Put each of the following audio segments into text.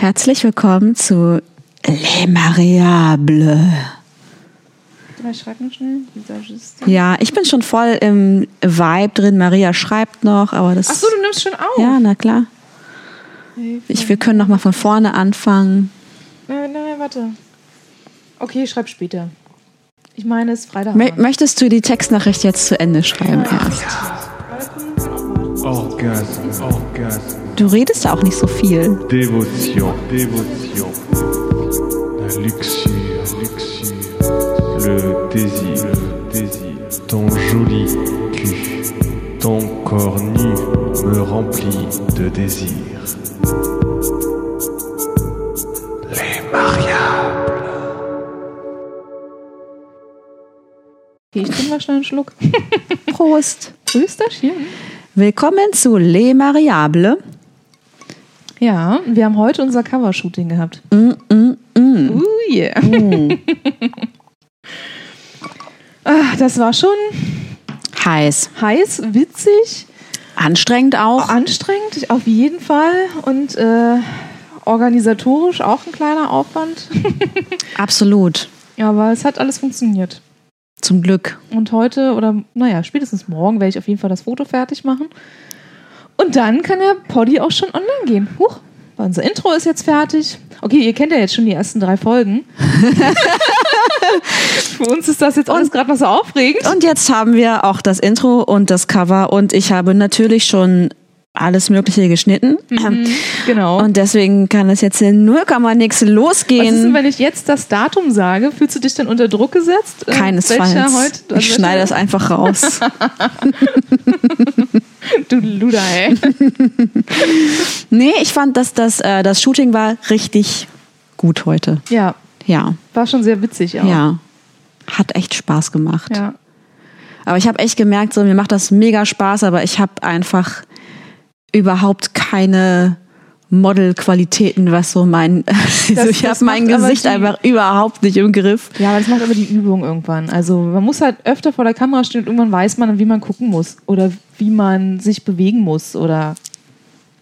Herzlich willkommen zu Les Mariables. Ich schreibe noch schnell. Ja, ich bin schon voll im Vibe drin. Maria schreibt noch, aber das. Ach so, du nimmst schon auf. Ja, na klar. Ich, wir können noch mal von vorne anfangen. Nein, nein, warte. Okay, ich schreibe später. Ich meine, es ist Freitag. Mö möchtest du die Textnachricht jetzt zu Ende schreiben ja. erst? Orgasme, Orgasme. Du redest ja auch nicht so viel. Dévotion. La luxure, luxure. Le désir, le désir. Ton joli cul, ton corps nu me remplit de désir. Les Mariables. Okay, ich trinke mal schnell einen Schluck. Prost. Grüß dich hier. Willkommen zu Les Mariables. Ja, wir haben heute unser Covershooting gehabt. Mm, mm, mm. Uh, yeah. ah, das war schon Heiß. heiß, witzig, Anstrengend auch. anstrengend, auf jeden Fall. Und äh, organisatorisch auch ein kleiner Aufwand. Absolut. Aber es hat alles funktioniert. Zum Glück. Und heute oder naja, spätestens morgen werde ich auf jeden Fall das Foto fertig machen. Und dann kann der Poddy auch schon online gehen. Huch, unser Intro ist jetzt fertig. Okay, ihr kennt ja jetzt schon die ersten drei Folgen. Für uns ist das jetzt alles gerade noch so aufregend. Und jetzt haben wir auch das Intro und das Cover und ich habe natürlich schon alles Mögliche geschnitten. Genau. Und deswegen kann es jetzt in 0, nix was ist denn, losgehen. wenn ich jetzt das Datum sage? Fühlst du dich dann unter Druck gesetzt? Äh, Keinesfalls. heute- ich schneide das einfach raus. Du Luder, ey. nee, ich fand, dass das, äh, das Shooting war richtig gut heute. Ja, Ja, war schon sehr witzig auch. ja. Hat echt Spaß gemacht. ja. Aber ich habe echt gemerkt, so mir macht das mega Spaß, aber ich habe einfach überhaupt keine Modelqualitäten, was so mein, also ich das habe mein Gesicht die- einfach überhaupt nicht im Griff. Ja, aber das macht aber die Übung irgendwann. Also man muss halt öfter vor der Kamera stehen und irgendwann weiß man, wie man gucken muss oder wie man sich bewegen muss oder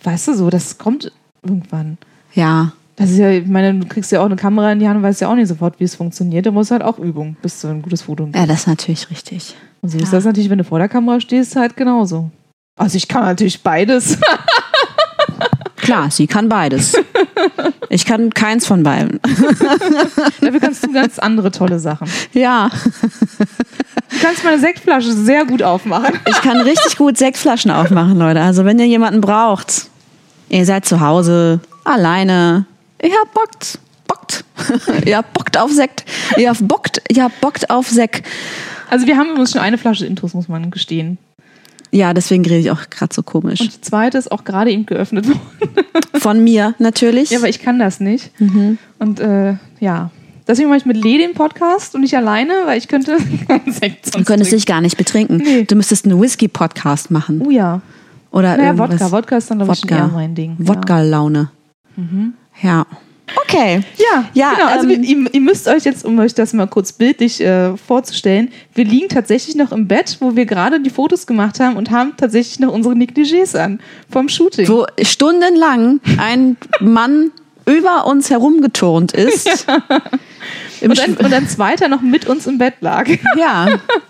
weißt du so, das kommt irgendwann. Ja, Das ist ja, ich meine, du kriegst ja auch eine Kamera in die Hand und weißt ja auch nicht sofort, wie es funktioniert. Da musst du halt auch Übung, bis du ein gutes Foto ja, das ist natürlich richtig. Und so ist ja. das natürlich, wenn du vor der Kamera stehst, halt genauso. Also ich kann natürlich beides. Klar, sie kann beides. Ich kann keins von beiden. Dafür kannst du ganz andere tolle Sachen. Ja, Du kannst meine Sektflasche sehr gut aufmachen. ich kann richtig gut Sektflaschen aufmachen, Leute. Also wenn ihr jemanden braucht, ihr seid zu Hause, alleine, ihr habt bockt, bockt. ihr habt bockt auf Sekt. Ihr habt bockt, ihr habt bockt auf Sekt. Also wir haben übrigens schon eine Flasche Intros, muss man gestehen. Ja, deswegen rede ich auch gerade so komisch. Und die zweite ist auch gerade eben geöffnet worden. Von mir natürlich. Ja, aber ich kann das nicht. Mhm. Und äh, ja, deswegen mache ich mit Lee den Podcast und nicht alleine, weil ich könnte keinen Sekt du sonst könntest trinken. dich gar nicht betrinken. Nee. Du müsstest einen Whisky-Podcast machen. Oh ja. Oder Naja, irgendwas. Wodka. Wodka ist dann, glaube ich, eher mein Ding. Wodka-Laune. Ja. Okay. Ja, Ja, genau. Also ähm, ihr, ihr müsst euch jetzt, um euch das mal kurz bildlich äh, vorzustellen, wir liegen tatsächlich noch im Bett, wo wir gerade die Fotos gemacht haben und haben tatsächlich noch unsere Negligés an vom Shooting. Wo stundenlang ein Mann über uns herumgeturnt ist. Im und, ein, und ein zweiter noch mit uns im Bett lag. ja.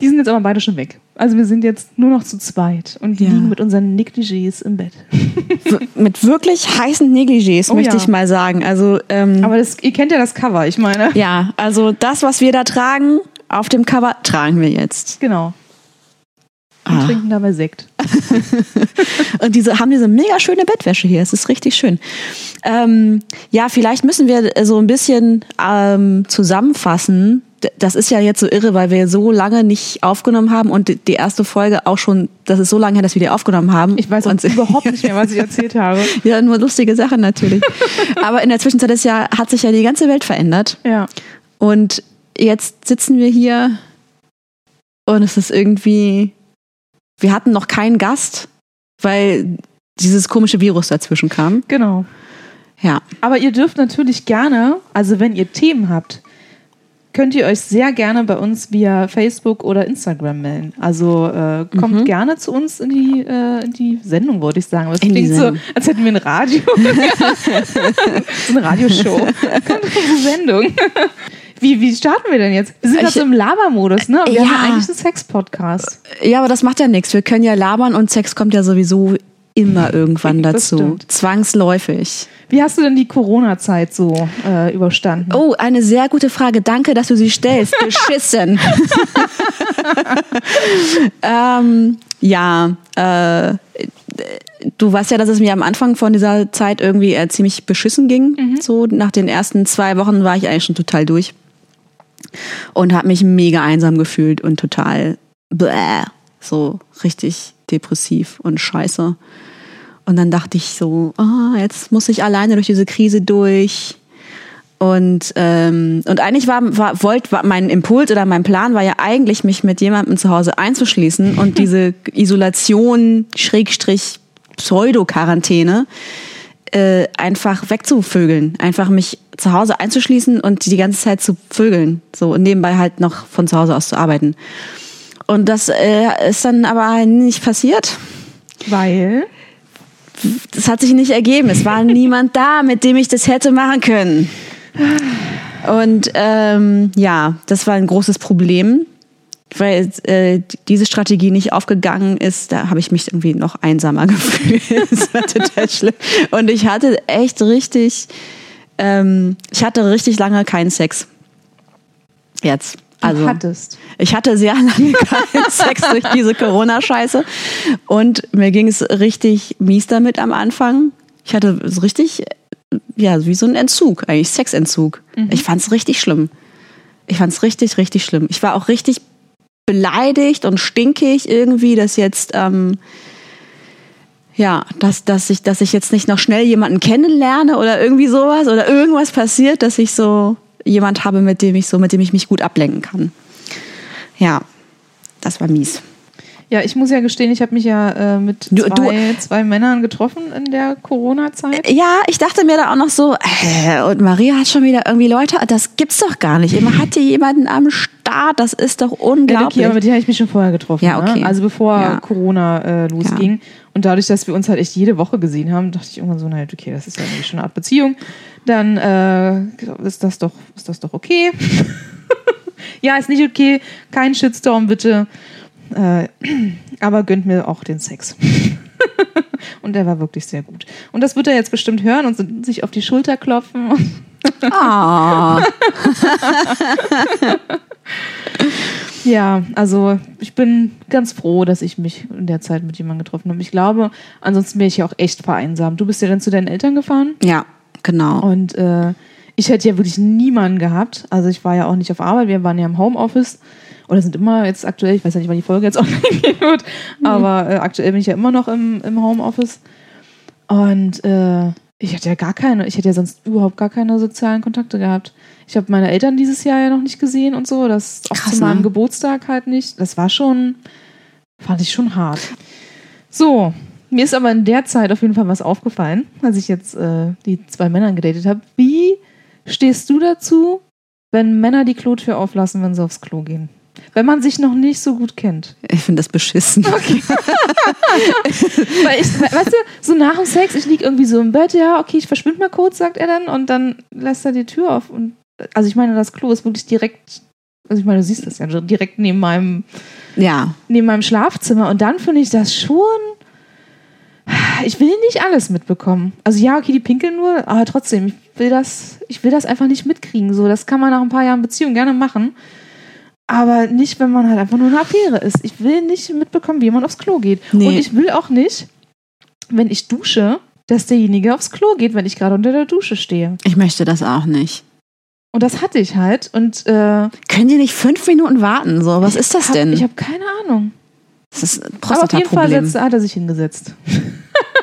Die sind jetzt aber beide schon weg. Also wir sind jetzt nur noch zu zweit und Ja. liegen mit unseren Negligés im Bett. Mit wirklich heißen Negligés, Oh möchte ja. ich mal sagen. Also, ähm, Aber das, ihr kennt ja das Cover, ich meine. ja, also das, was wir da tragen, auf dem Cover, tragen wir jetzt. Genau. Und Ah. trinken dabei Sekt. Und diese haben diese mega schöne Bettwäsche hier. Es ist richtig schön. Ähm, ja, vielleicht müssen wir so ein bisschen ähm, zusammenfassen. Das ist ja jetzt so irre, weil wir so lange nicht aufgenommen haben und die- erste Folge auch schon, das ist so lange her, dass wir die aufgenommen haben. Ich weiß und, überhaupt nicht mehr, was ich erzählt habe. Ja, nur lustige Sachen natürlich. Aber in der Zwischenzeit ist ja, hat sich ja die ganze Welt verändert. Ja. Und jetzt sitzen wir hier und es ist irgendwie, wir hatten noch keinen Gast, weil dieses komische Virus dazwischen kam. Genau. Ja, Aber ihr dürft natürlich gerne, also wenn ihr Themen habt, könnt ihr euch sehr gerne bei uns via Facebook oder Instagram melden. Also äh, kommt Mhm. gerne zu uns in die, äh, in die Sendung, wollte ich sagen. Aber es In die klingt so, als hätten wir ein Radio. so eine Radioshow. Kommt in unsere Sendung. Wie, wie starten wir denn jetzt? Wir sind Ich- gerade so im Labermodus, ne? Wir Ja. haben eigentlich einen Sex-Podcast. Ja, aber das macht ja nichts. Wir können ja labern und Sex kommt ja sowieso immer irgendwann dazu. Zwangsläufig. Wie hast du denn die Corona-Zeit so äh, überstanden? Oh, eine sehr gute Frage. Danke, dass du sie stellst. Beschissen. ähm, ja, äh, du weißt ja, dass es mir am Anfang von dieser Zeit irgendwie äh, ziemlich beschissen ging. So nach den ersten zwei Wochen war ich eigentlich schon total durch und habe mich mega einsam gefühlt und total bläh, so richtig depressiv und scheiße. Und dann dachte ich so, ah, jetzt muss ich alleine durch diese Krise durch. Und, ähm, und eigentlich war, war, wollt, war mein Impuls oder mein Plan war ja eigentlich, mich mit jemandem zu Hause einzuschließen und diese Isolation, Schrägstrich, Pseudo-Quarantäne äh, einfach wegzuvögeln. Einfach mich zu Hause einzuschließen und die ganze Zeit zu vögeln. So und nebenbei halt noch von zu Hause aus zu arbeiten. Und das äh, ist dann aber nicht passiert. Weil. Das hat sich nicht ergeben. Es war niemand da, mit dem ich das hätte machen können. Und ähm, ja, das war ein großes Problem, weil äh, diese Strategie nicht aufgegangen ist. Da habe ich mich irgendwie noch einsamer gefühlt. das war total schlimm. Und ich hatte echt richtig, ähm, ich hatte richtig lange keinen Sex. Jetzt. Also, hattest. ich hatte sehr lange keinen Sex durch diese Corona-Scheiße. Und mir ging es richtig mies damit am Anfang. Ich hatte so richtig, ja, wie so ein Entzug, eigentlich Sexentzug. Ich fand es richtig schlimm. Ich fand es richtig, richtig schlimm. Ich war auch richtig beleidigt und stinkig irgendwie, dass jetzt, ähm, ja, dass, dass, ich, dass ich jetzt nicht noch schnell jemanden kennenlerne oder irgendwie sowas oder irgendwas passiert, dass ich so jemand habe, mit dem ich so, mit dem ich mich gut ablenken kann. Ja, das war mies. Ja, ich muss ja gestehen, ich habe mich ja äh, mit Du- zwei, zwei Männern getroffen in der Corona-Zeit. Ja, ich dachte mir da auch noch so, äh, und Maria hat schon wieder irgendwie Leute, das gibt's doch gar nicht. Immer hat die jemanden am Start, das ist doch Ja, unglaublich. okay, aber mit denen habe ich mich schon vorher getroffen. Ja, okay. Ne? Also bevor Ja. Corona äh, losging. Und dadurch, dass wir uns halt echt jede Woche gesehen haben, dachte ich irgendwann so, naja, okay, das ist ja irgendwie schon eine Art Beziehung. Dann äh, ist das doch, ist das doch okay. ja, ist nicht okay. Kein Shitstorm, bitte. Äh, aber gönnt mir auch den Sex. und der war wirklich sehr gut. Und das wird er jetzt bestimmt hören und sich auf die Schulter klopfen. Ah, Ja, also ich bin ganz froh, dass ich mich in der Zeit mit jemandem getroffen habe. Ich glaube, ansonsten wäre ich ja auch echt vereinsamt. Du bist ja dann zu deinen Eltern gefahren ja, genau. und äh, ich hätte ja wirklich niemanden gehabt. Also ich war ja auch nicht auf Arbeit, wir waren ja im Homeoffice oder sind immer jetzt aktuell, ich weiß ja nicht, wann die Folge jetzt online gehen wird, aber äh, aktuell bin ich ja immer noch im, im Homeoffice. Und äh, ich hatte ja gar keine, ich hätte ja sonst überhaupt gar keine sozialen Kontakte gehabt. Ich habe meine Eltern dieses Jahr ja noch nicht gesehen und so, das auch Krass, zu meinem ne? Geburtstag halt nicht. Das war schon, fand ich schon hart. So, mir ist aber in der Zeit auf jeden Fall was aufgefallen, als ich jetzt äh, die zwei Männer gedatet habe. Wie stehst du dazu, wenn Männer die Klotür auflassen, wenn sie aufs Klo gehen? Wenn man sich noch nicht so gut kennt. Ich finde das beschissen. Weil ich, weißt du, so nach dem Sex, ich lieg irgendwie so im Bett, ja, okay, ich verschwinde mal kurz, sagt er dann, und dann lässt er die Tür auf. Und also ich meine, das Klo ist wirklich direkt, also ich meine, du siehst das ja direkt neben meinem, Ja, neben meinem Schlafzimmer. Und dann finde ich das schon. Ich will nicht alles mitbekommen. Also ja, okay, die pinkeln nur, aber trotzdem, ich will das, ich will das einfach nicht mitkriegen. So, das kann man nach ein paar Jahren Beziehung gerne machen. Aber nicht, wenn man halt einfach nur eine Affäre ist. Ich will nicht mitbekommen, wie jemand aufs Klo geht. Nee. Und ich will auch nicht, wenn ich dusche, dass derjenige aufs Klo geht, wenn ich gerade unter der Dusche stehe. ich möchte das auch nicht. Und das hatte ich halt. Und äh, Können die nicht fünf Minuten warten? So, was ist das hab, denn? Ich habe keine Ahnung. Das ist ein Aber auf jeden Fall hat er sich hingesetzt.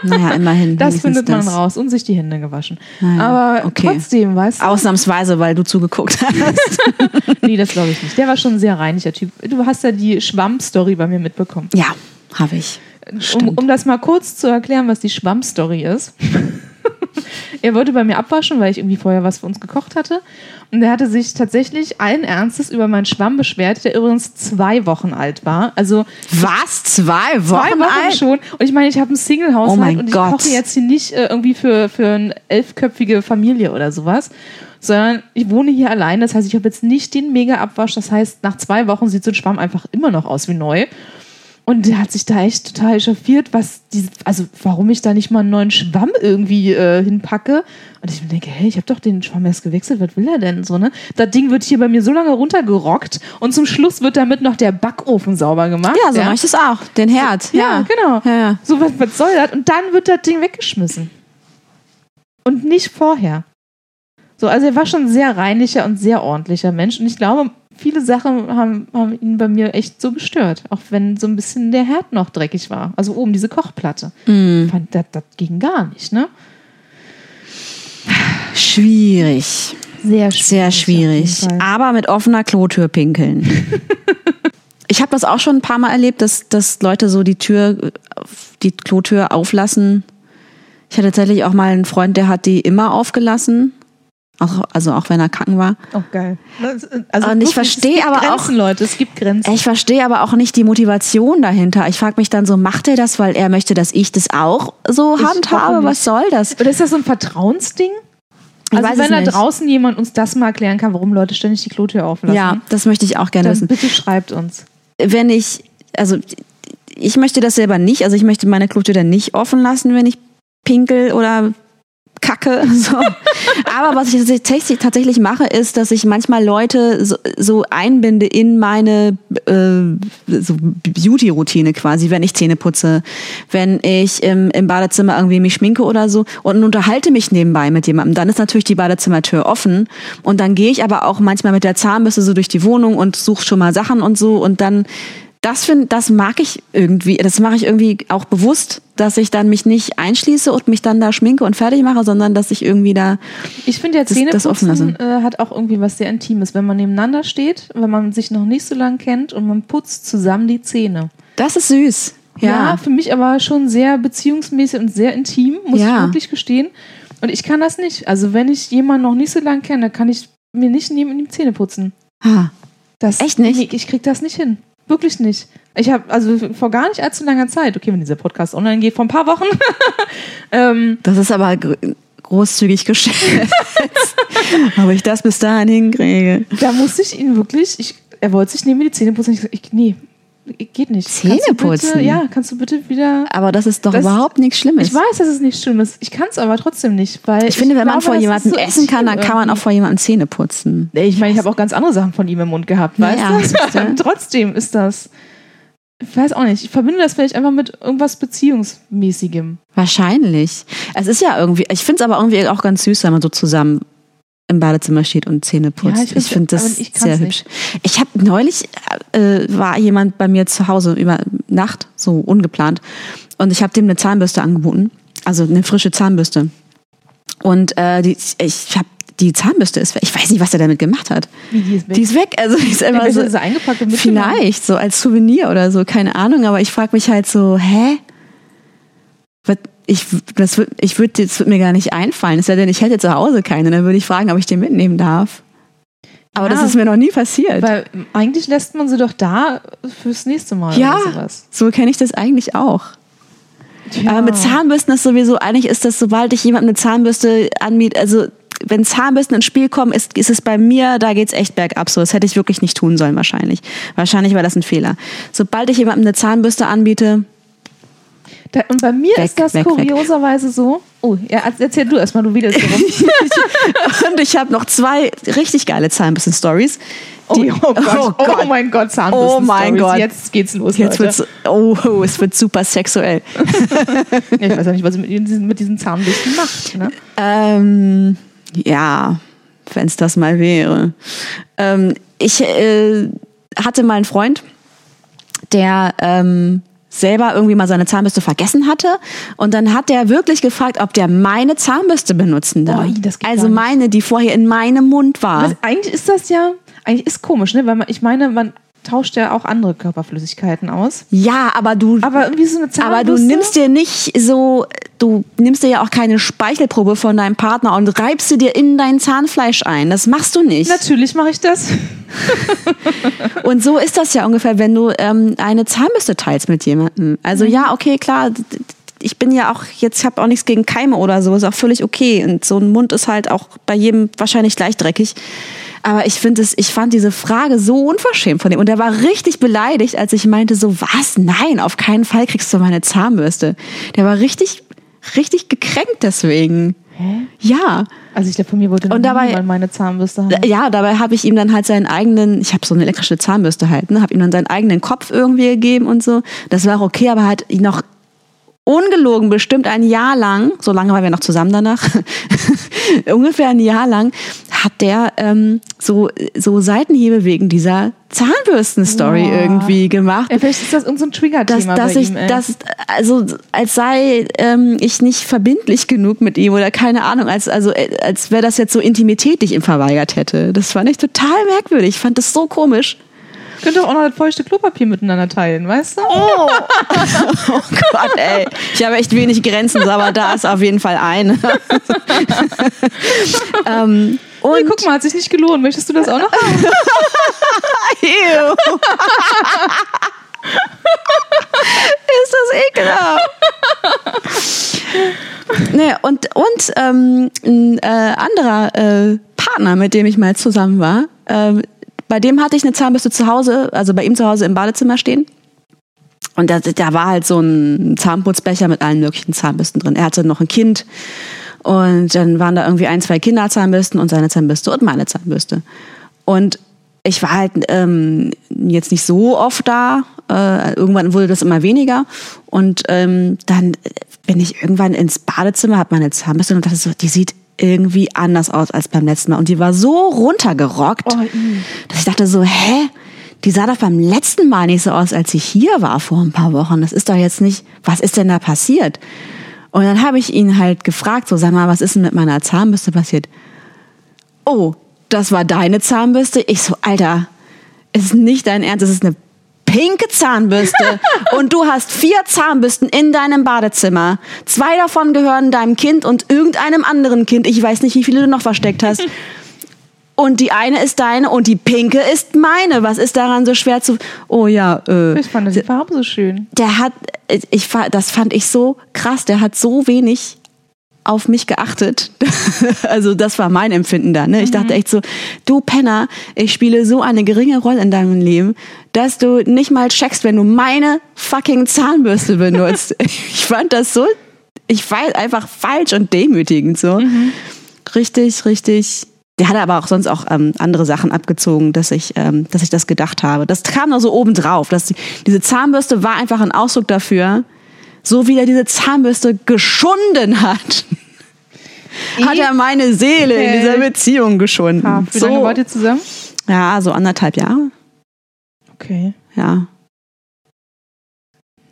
Naja, immerhin. Das findet man das. raus und sich die Hände gewaschen. Naja, Aber okay. trotzdem, weißt du? Ausnahmsweise, weil du zugeguckt hast. Nee, das glaube ich nicht. Der war schon ein sehr reinlicher Typ. Du hast ja die Schwamm-Story bei mir mitbekommen. ja, habe ich. Um, um das mal kurz zu erklären, was die Schwamm-Story ist. Er wollte bei mir abwaschen, weil ich irgendwie vorher was für uns gekocht hatte. Und er hatte sich tatsächlich allen Ernstes über meinen Schwamm beschwert, der übrigens zwei Wochen alt war. Also Was? Zwei Wochen, zwei Wochen alt? schon. Und ich meine, ich habe einen Single-Haushalt Oh und ich Gott. koche jetzt hier nicht äh, irgendwie für, für eine elfköpfige Familie oder sowas. Sondern ich wohne hier allein. Das heißt, ich habe jetzt nicht den Mega-Abwasch. Das heißt, nach zwei Wochen sieht so ein Schwamm einfach immer noch aus wie neu. Und der hat sich da echt total echauffiert, was diese, also warum ich da nicht mal einen neuen Schwamm irgendwie äh, hinpacke. Und ich mir denke, hey, ich habe doch den Schwamm erst gewechselt, was will er denn so, ne? Das Ding wird hier bei mir so lange runtergerockt und zum Schluss wird damit noch der Backofen sauber gemacht. Ja, so mache ich das auch. Den Herd. Ja, genau. Ja, ja. So, was, was soll das? Und dann wird das Ding weggeschmissen. Und nicht vorher. So, also er war schon ein sehr reinlicher und sehr ordentlicher Mensch. Und ich glaube, viele Sachen haben, haben ihn bei mir echt so gestört. Auch wenn so ein bisschen der Herd noch dreckig war. Also oben diese Kochplatte. Mhm. Fand, das, das ging gar nicht, ne? Schwierig. Sehr schwierig. Sehr schwierig. Aber mit offener Klotür pinkeln. ich habe das auch schon ein paar Mal erlebt, dass, dass Leute so die Tür, die Klotür auflassen. Ich hatte tatsächlich auch mal einen Freund, der hat die immer aufgelassen. Auch, also auch wenn er kacken war. Oh, geil. Also Und ich verstehe aber auch- Grenzen, Leute, es gibt Grenzen. Ich verstehe aber auch nicht die Motivation dahinter. Ich frage mich dann so, macht er das, weil er möchte, dass ich das auch so Ich handhabe? Was soll das? Oder ist das so ein Vertrauensding? Ich Also wenn da nicht. draußen jemand uns das mal erklären kann, warum Leute ständig die Klotür auflassen, Ja, das möchte ich auch gerne wissen. bitte schreibt uns. wenn ich, also ich möchte das selber nicht, also ich möchte meine Klotür dann nicht offen lassen, wenn ich pinkel oder kacke. So. Aber was ich tatsächlich, tatsächlich mache, ist, dass ich manchmal Leute so, so einbinde in meine äh, so Beauty-Routine quasi, wenn ich Zähne putze, wenn ich im, im Badezimmer irgendwie mich schminke oder so und unterhalte mich nebenbei mit jemandem. Dann ist natürlich die Badezimmertür offen und dann gehe ich aber auch manchmal mit der Zahnbürste so durch die Wohnung und suche schon mal Sachen und so und dann das find, das mag ich irgendwie, das mache ich irgendwie auch bewusst, dass ich dann mich nicht einschließe und mich dann da schminke und fertig mache, sondern dass ich irgendwie da Ich finde ja Zähneputzen äh, hat auch irgendwie was sehr Intimes, wenn man nebeneinander steht, wenn man sich noch nicht so lange kennt und man putzt zusammen die Zähne. Das ist süß. Ja, Ja. für mich aber schon sehr beziehungsmäßig und sehr intim, muss Ja. ich wirklich gestehen. Und ich kann das nicht. Also wenn ich jemanden noch nicht so lange kenne, kann ich mir nicht neben ihm die Zähne putzen. Ah. Das, Echt nicht? Nee, ich krieg das nicht hin. Wirklich nicht. Ich habe also vor gar nicht allzu langer Zeit, okay, wenn dieser Podcast online geht, vor ein paar Wochen, ähm, Das ist aber gr- großzügig geschätzt. Ob ich das bis dahin hinkriege. da musste ich ihn wirklich, ich, er wollte sich neben mir die Zähne putzen. Ich, ich nee, geht nicht. Zähne Kannst du bitte, putzen? Ja, kannst du bitte wieder. Aber das ist doch Das- überhaupt nichts Schlimmes. Ich weiß, dass es nicht schlimm ist. Ich kann es aber trotzdem nicht, weil Ich finde, wenn man glaube, vor das ist jemandem so essen kann, dann kann man auch vor jemandem Zähne putzen. Ich meine, ich habe auch ganz andere Sachen von ihm im Mund gehabt, weißt Ja, du? Trotzdem ist das. Ich weiß auch nicht. Ich verbinde das vielleicht einfach mit irgendwas Beziehungsmäßigem. Wahrscheinlich. Es ist ja irgendwie, ich finde es aber irgendwie auch ganz süß, wenn man so zusammen im Badezimmer steht und Zähne putzt. Ja, ich finde das ich sehr hübsch. Ich habe neulich äh, war jemand bei mir zu Hause über Nacht, so ungeplant, und ich habe dem eine Zahnbürste angeboten, also eine frische Zahnbürste. Und äh, die, ich habe die Zahnbürste ist weg. Ich weiß nicht, was er damit gemacht hat. Wie die ist weg. Die ist weg. Also die ist immer Vielleicht so, sie eingepackt und mitgenommen. vielleicht so als Souvenir oder so, keine Ahnung. Aber ich frage mich halt so, hä? Was, ich das ich würde das würd mir gar nicht einfallen. Es sei denn, ich hätte zu Hause keine. Dann würde ich fragen, ob ich den mitnehmen darf. Aber Ja. das ist mir noch nie passiert. Weil eigentlich lässt man sie doch da fürs nächste Mal ja, oder sowas. so kenne ich das eigentlich auch. Ja. Aber mit Zahnbürsten ist sowieso, eigentlich ist das, sobald ich jemandem eine Zahnbürste anbiete, also wenn Zahnbürsten ins Spiel kommen, ist, ist es bei mir, da geht's echt bergab. So, das hätte ich wirklich nicht tun sollen, wahrscheinlich. Wahrscheinlich war das ein Fehler. Sobald ich jemandem eine Zahnbürste anbiete, Da, und bei mir Weg, ist das weg, weg. kurioserweise so. Oh, ja, erzähl du erstmal, du wieder und ich habe noch zwei richtig geile Zahnbürsten-Stories. Oh, oh Gott, oh, mein Gott, Zahnbürsten. Oh mein Gott. Jetzt geht's los, Jetzt Leute. wird's, oh, oh, es wird super sexuell. Ja, ich weiß auch nicht, was sie mit diesen, mit diesen Zahnbürsten macht. Ne? Ähm, ja, wenn es das mal wäre. Ähm, ich äh, hatte mal einen Freund, der ähm, selber irgendwie mal seine Zahnbürste vergessen hatte und dann hat der wirklich gefragt, ob der meine Zahnbürste benutzen darf. Geht also meine, die vorher in meinem Mund war. Was, eigentlich ist das ja, eigentlich ist komisch, ne? Weil man, ich meine, man tauscht ja auch andere Körperflüssigkeiten aus. Ja, aber du Aber irgendwie so eine Zahnbürste. aber du nimmst dir nicht so du nimmst dir ja auch keine Speichelprobe von deinem Partner und reibst sie dir in dein Zahnfleisch ein. Das machst du nicht. Natürlich mache ich das. Und so ist das ja ungefähr, wenn du ähm, eine Zahnbürste teilst mit jemandem. Also ja, okay, klar, ich bin ja auch jetzt, habe auch nichts gegen Keime oder so, ist auch völlig okay. Und so ein Mund ist halt auch bei jedem wahrscheinlich gleich dreckig. Aber ich finde es, ich fand diese Frage so unverschämt von ihm. Und er war richtig beleidigt, als ich meinte so, was? Nein, auf keinen Fall kriegst du meine Zahnbürste. Der war richtig, richtig gekränkt deswegen. Ja. Also ich glaube, von mir wollte Und dabei- niemand meine Zahnbürste haben. Ja, dabei habe ich ihm dann halt seinen eigenen, ich habe so eine elektrische Zahnbürste halt, ne, habe ihm dann seinen eigenen Kopf irgendwie gegeben und so. Das war auch okay, aber hat ihn noch ungelogen bestimmt ein Jahr lang, so lange waren wir noch zusammen danach, ungefähr ein Jahr lang, hat der ähm, so, so Seitenhiebe wegen dieser Zahnbürsten-Story Boah. irgendwie gemacht Ja, vielleicht ist das irgendein so Trigger-Thema dass, dass ich, ihm. Ey. dass, also als sei ähm, ich nicht verbindlich genug mit ihm oder keine Ahnung, als also äh, als wäre das jetzt so Intimität, die ich ihm verweigert hätte. Das fand ich total merkwürdig. Ich fand das so komisch. Könnt ihr auch noch das feuchte Klopapier miteinander teilen, weißt du? Oh, oh Gott, ey. Ich habe echt wenig Grenzen, aber da ist auf jeden Fall eine. ähm, und Hey, guck mal, hat sich nicht gelohnt. Möchtest du das auch noch haben? Ist das ekelhaft. nee, und und ähm, ein äh, anderer äh, Partner, mit dem ich mal zusammen war, ähm, bei dem hatte ich eine Zahnbürste zu Hause, also bei ihm zu Hause im Badezimmer stehen. Und da, da war halt so ein Zahnputzbecher mit allen möglichen Zahnbürsten drin. Er hatte noch ein Kind und dann waren da irgendwie ein, zwei Kinderzahnbürsten und seine Zahnbürste und meine Zahnbürste. Und ich war halt ähm, jetzt nicht so oft da. Äh, irgendwann wurde das immer weniger. Und ähm, dann bin ich irgendwann ins Badezimmer, habe meine Zahnbürste und dachte so, die sieht irgendwie anders aus als beim letzten Mal. Und die war so runtergerockt, Oh, i. dass ich dachte so, hä? Die sah doch beim letzten Mal nicht so aus, als ich hier war vor ein paar Wochen. Das ist doch jetzt nicht, was ist denn da passiert? Und dann habe ich ihn halt gefragt, so sag mal, was ist denn mit meiner Zahnbürste passiert? Oh, das war deine Zahnbürste? Ich so, Alter, ist nicht dein Ernst, das ist eine pinke Zahnbürste und du hast vier Zahnbürsten in deinem Badezimmer. Zwei davon gehören deinem Kind und irgendeinem anderen Kind. Ich weiß nicht, wie viele du noch versteckt hast. Und die eine ist deine und die pinke ist meine. Was ist daran so schwer zu... Oh ja, äh, Ich fand die Farbe so schön. der hat, ich, das fand ich so krass, der hat so wenig auf mich geachtet. also das war mein Empfinden da. Ne? Ich dachte echt so, du Penner, ich spiele so eine geringe Rolle in deinem Leben, dass du nicht mal checkst, wenn du meine fucking Zahnbürste benutzt. ich fand das so, ich war einfach falsch und demütigend so. Richtig, richtig. Der hat aber auch sonst auch ähm, andere Sachen abgezogen, dass ich, ähm, dass ich das gedacht habe. Das kam noch so obendrauf. Dass die, diese Zahnbürste war einfach ein Ausdruck dafür, so wie er diese Zahnbürste geschunden hat. hat er meine Seele in Okay. dieser Beziehung geschunden. Ah, wie lange so, wart ihr zusammen? ja, so anderthalb Jahre. Okay. Ja.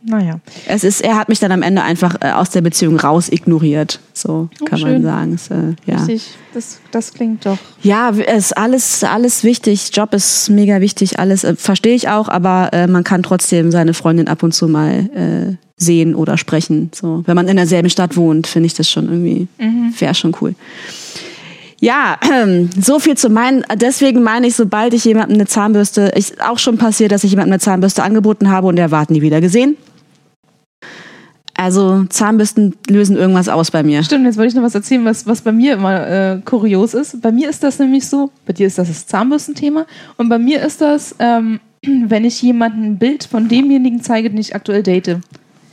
Naja. Es ist, er hat mich dann am Ende einfach äh, aus der Beziehung raus ignoriert. So Oh, kann man schön. sagen. Es, äh, ja. Richtig. Das, das klingt doch. Ja, es ist alles, alles wichtig. Job ist mega wichtig, alles äh, verstehe ich auch, aber äh, man kann trotzdem seine Freundin ab und zu mal äh, sehen oder sprechen. So, wenn man in derselben Stadt wohnt, finde ich das schon irgendwie, wäre schon cool. Ja, so viel zu meinen. Deswegen meine ich, sobald ich jemandem eine Zahnbürste, ist auch schon passiert, dass ich jemandem eine Zahnbürste angeboten habe und der war nie wieder gesehen. Also Zahnbürsten lösen irgendwas aus bei mir. Stimmt, jetzt wollte ich noch was erzählen, was, was bei mir immer äh, kurios ist. Bei mir ist das nämlich so, bei dir ist das das Zahnbürstenthema und bei mir ist das, ähm, wenn ich jemandem ein Bild von demjenigen zeige, den ich aktuell date.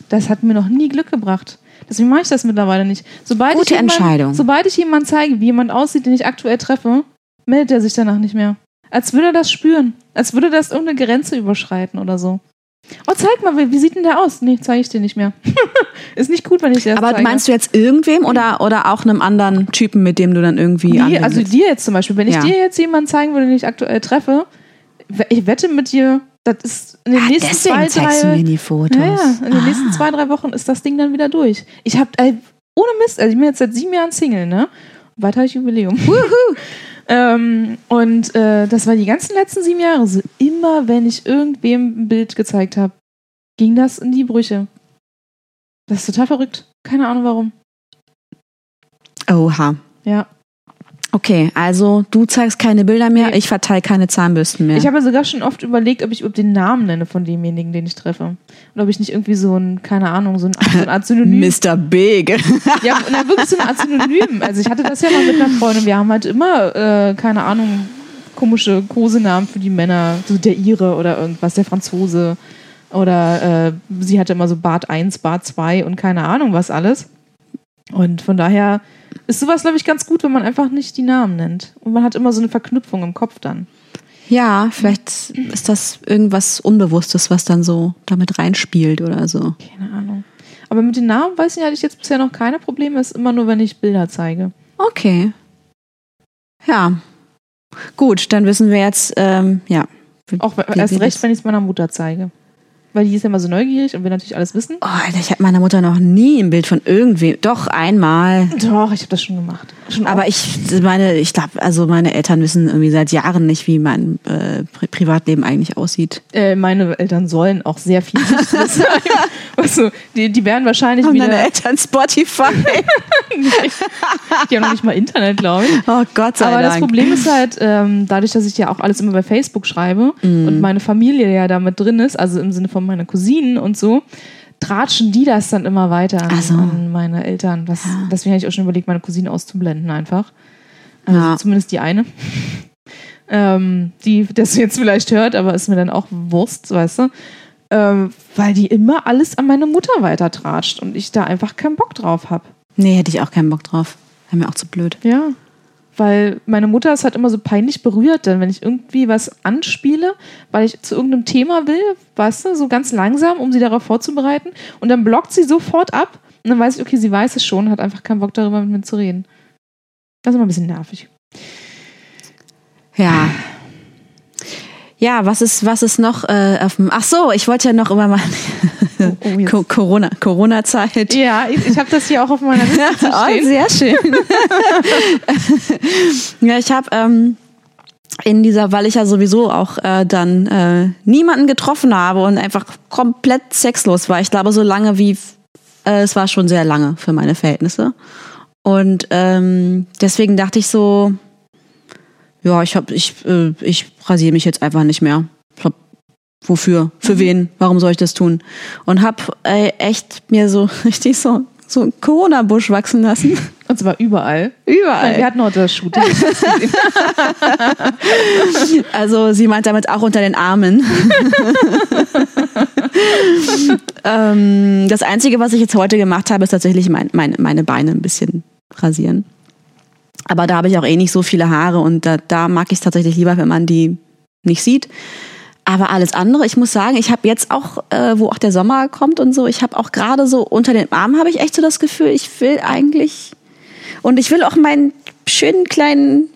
Das hat mir noch nie Glück gebracht. Deswegen mache ich das mittlerweile nicht. Sobald Gute ich jemand, Entscheidung. Sobald ich jemanden zeige, wie jemand aussieht, den ich aktuell treffe, meldet er sich danach nicht mehr. Als würde er das spüren. Als würde das irgendeine Grenze überschreiten oder so. Oh, zeig mal, wie, sieht denn der aus? Nee, zeige ich dir nicht mehr. ist nicht gut, wenn ich dir das Aber zeige. meinst du jetzt irgendwem oder, oder auch einem anderen Typen, mit dem du dann irgendwie Nee, also dir jetzt zum Beispiel. Wenn ich Ja. dir jetzt jemanden zeigen würde, den ich aktuell treffe, ich wette mit dir, das ist in den Ah, nächsten zwei, drei, mir die Fotos. ja, in den Ah. nächsten zwei, drei Wochen ist das Ding dann wieder durch. Ich habe ohne Mist, also ich bin jetzt seit sieben Jahren Single, ne? Habe ich Jubiläum. ähm, und äh, das war die ganzen letzten sieben Jahre so. Immer wenn ich irgendwem ein Bild gezeigt habe, ging das in die Brüche. Das ist total verrückt. Keine Ahnung warum. Oha. Ja. Okay, also du zeigst keine Bilder mehr, Nee. ich verteile keine Zahnbürsten mehr. Ich habe ja sogar schon oft überlegt, ob ich überhaupt den Namen nenne von demjenigen, den ich treffe. Und ob ich nicht irgendwie so ein, keine Ahnung, so ein, so eine Art Synonym. Mr. Big. Ja, na, wirklich so eine Art Synonym. Also ich hatte das ja mal mit einer Freundin. Wir haben halt immer, äh, keine Ahnung, komische Kosenamen für die Männer. So der Ire oder irgendwas, der Franzose. Oder äh, sie hatte immer so Bart 1, Bart 2 und keine Ahnung was alles. Und von daher ist sowas, glaube ich, ganz gut, wenn man einfach nicht die Namen nennt. Und man hat immer so eine Verknüpfung im Kopf dann. Ja, vielleicht ist das irgendwas Unbewusstes, was dann so damit reinspielt oder so. Keine Ahnung. Aber mit den Namen, weiß ich, hatte ich jetzt bisher noch keine Probleme. Es ist immer nur, wenn ich Bilder zeige. Okay. Ja. Gut, dann wissen wir jetzt, ähm, ja. Auch erst recht, wenn ich es meiner Mutter zeige. Weil die ist ja immer so neugierig und will natürlich alles wissen. Oh, Alter, ich habe meiner Mutter noch nie ein Bild von irgendwem. Doch, einmal. Doch, ich habe das schon gemacht. Schon Aber ich meine, ich glaube, also meine Eltern wissen irgendwie seit Jahren nicht, wie mein äh, Pri Privatleben eigentlich aussieht. äh, meine Eltern sollen auch sehr viel wissen. Also, die, die werden wahrscheinlich Haben wieder. deine Eltern Spotify? Die haben noch nicht mal Internet, glaube ich. oh Gott sei Aber Dank. das Problem ist halt, ähm, dadurch, dass ich ja auch alles immer bei Facebook schreibe Mhm. und meine Familie ja damit drin ist, also im Sinne von meiner Cousinen und so, tratschen die das dann immer weiter an, so. an meine Eltern. Was, Deswegen habe ich auch schon überlegt, meine Cousine auszublenden einfach. Also Ja. zumindest die eine. Ähm, die das jetzt vielleicht hört, aber ist mir dann auch Wurst, weißt du? Ähm, weil die immer alles an meine Mutter weitertratscht und ich da einfach keinen Bock drauf habe. nee, hätte ich auch keinen Bock drauf. Wäre mir auch zu blöd. Ja. Weil meine Mutter ist halt immer so peinlich berührt, dann wenn ich irgendwie was anspiele, weil ich zu irgendeinem Thema will, weißt du, so ganz langsam, um sie darauf vorzubereiten. Und dann blockt sie sofort ab. Und dann weiß ich, okay, sie weiß es schon, hat einfach keinen Bock darüber mit mir zu reden. Das ist immer ein bisschen nervig. Ja. Ja, was ist, was ist noch äh, auf dem. Ach so, ich wollte ja noch über meine Oh, jetzt. Co- Corona, Corona-Zeit. Ja, ich, ich habe das hier auch auf meiner Liste Oh, stehen. sehr schön. ja, ich habe ähm, in dieser, weil ich ja sowieso auch äh, dann äh, niemanden getroffen habe und einfach komplett sexlos war. Ich glaube, so lange wie äh, es war schon sehr lange für meine Verhältnisse. Und ähm, deswegen dachte ich so, ja, ich hab, ich, äh, ich rasiere mich jetzt einfach nicht mehr. Ich hab, wofür? Für wen? Warum soll ich das tun? Und hab äh, echt mir so richtig so so einen Corona-Busch wachsen lassen. Und zwar überall. Überall. wir hatten heute das Shooting. Also sie meint damit auch unter den Armen. ähm, das Einzige, was ich jetzt heute gemacht habe, ist tatsächlich mein, mein, meine Beine ein bisschen rasieren. Aber da habe ich auch eh nicht so viele Haare und da, da mag ich es tatsächlich lieber, wenn man die nicht sieht. Aber alles andere, ich muss sagen, ich habe jetzt auch, äh, wo auch der Sommer kommt und so, ich habe auch gerade so unter den Armen habe ich echt so das Gefühl, ich will eigentlich und ich will auch meinen schönen kleinen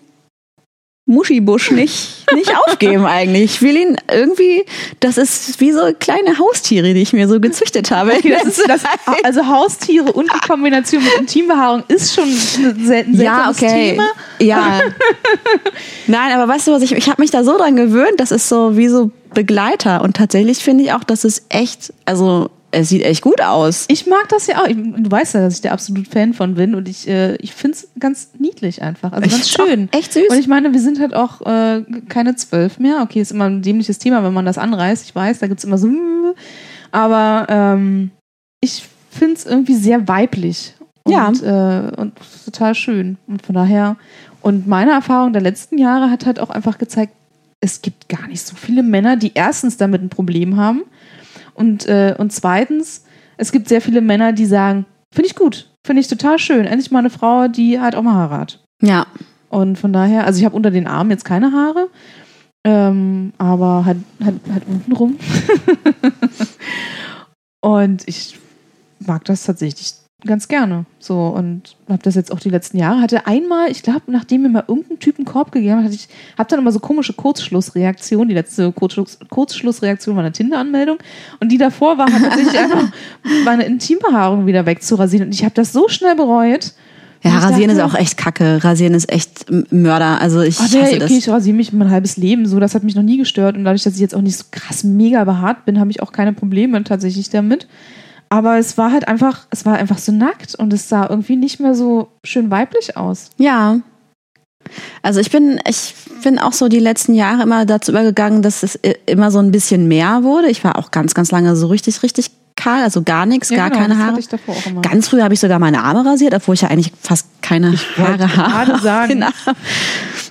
Muschibusch nicht, nicht aufgeben eigentlich. Ich will ihn irgendwie, das ist wie so kleine Haustiere, die ich mir so gezüchtet habe. Das das, also Haustiere und die Kombination mit Intimbehaarung ist schon ein selten ja, okay. Thema. Ja. Nein, aber weißt du was, ich, ich habe mich da so dran gewöhnt, das ist so wie so Begleiter. Und tatsächlich finde ich auch, dass es echt, also es sieht echt gut aus. Ich mag das ja auch. Ich, du weißt ja, dass ich der absolut Fan von bin und ich, äh, ich finde es ganz niedlich einfach. Also ganz schön. echt süß. Und ich meine, wir sind halt auch äh, keine zwölf mehr. Okay, ist immer ein dämliches Thema, wenn man das anreißt. Ich weiß, da gibt's immer so. Aber ähm, ich finde es irgendwie sehr weiblich. Und, Ja. Äh, und total schön. Und von daher. Und meine Erfahrung der letzten Jahre hat halt auch einfach gezeigt, es gibt gar nicht so viele Männer, die erstens damit ein Problem haben und, äh, und zweitens, es gibt sehr viele Männer, die sagen, finde ich gut, finde ich total schön. Endlich mal eine Frau, die halt auch mal Haare hat. Ja. Und von daher, also ich habe unter den Armen jetzt keine Haare, ähm, aber halt, halt, halt unten rum. und ich mag das tatsächlich ganz gerne. So und habe das jetzt auch die letzten Jahre. Hatte einmal, ich glaube, nachdem mir mal irgendein Typ einen Korb gegeben hat, hatte ich, habe dann immer so komische Kurzschlussreaktionen. Die letzte Kurzschluss, Kurzschlussreaktion war eine Tinder-Anmeldung und die davor war tatsächlich einfach meine Intimbehaarung wieder wegzurasieren. Und ich habe das so schnell bereut. Ja, rasieren ist dachte- auch echt kacke. Rasieren ist echt Mörder. Also ich Ach, hasse nee, das. okay, ich rasiere mich mein halbes Leben so, das hat mich noch nie gestört und dadurch, dass ich jetzt auch nicht so krass mega behaart bin, habe ich auch keine Probleme tatsächlich damit. Aber es war halt einfach, es war einfach so nackt und es sah irgendwie nicht mehr so schön weiblich aus. Ja. Also ich bin, ich bin auch so die letzten Jahre immer dazu übergegangen, dass es immer so ein bisschen mehr wurde. Ich war auch ganz, ganz lange so richtig, richtig kahl, also gar nichts, gar genau, keine Haare. hatte ich davor auch immer. Ganz früh habe ich sogar meine Arme rasiert, obwohl ich ja eigentlich fast keine Haare habe. gerade sagen.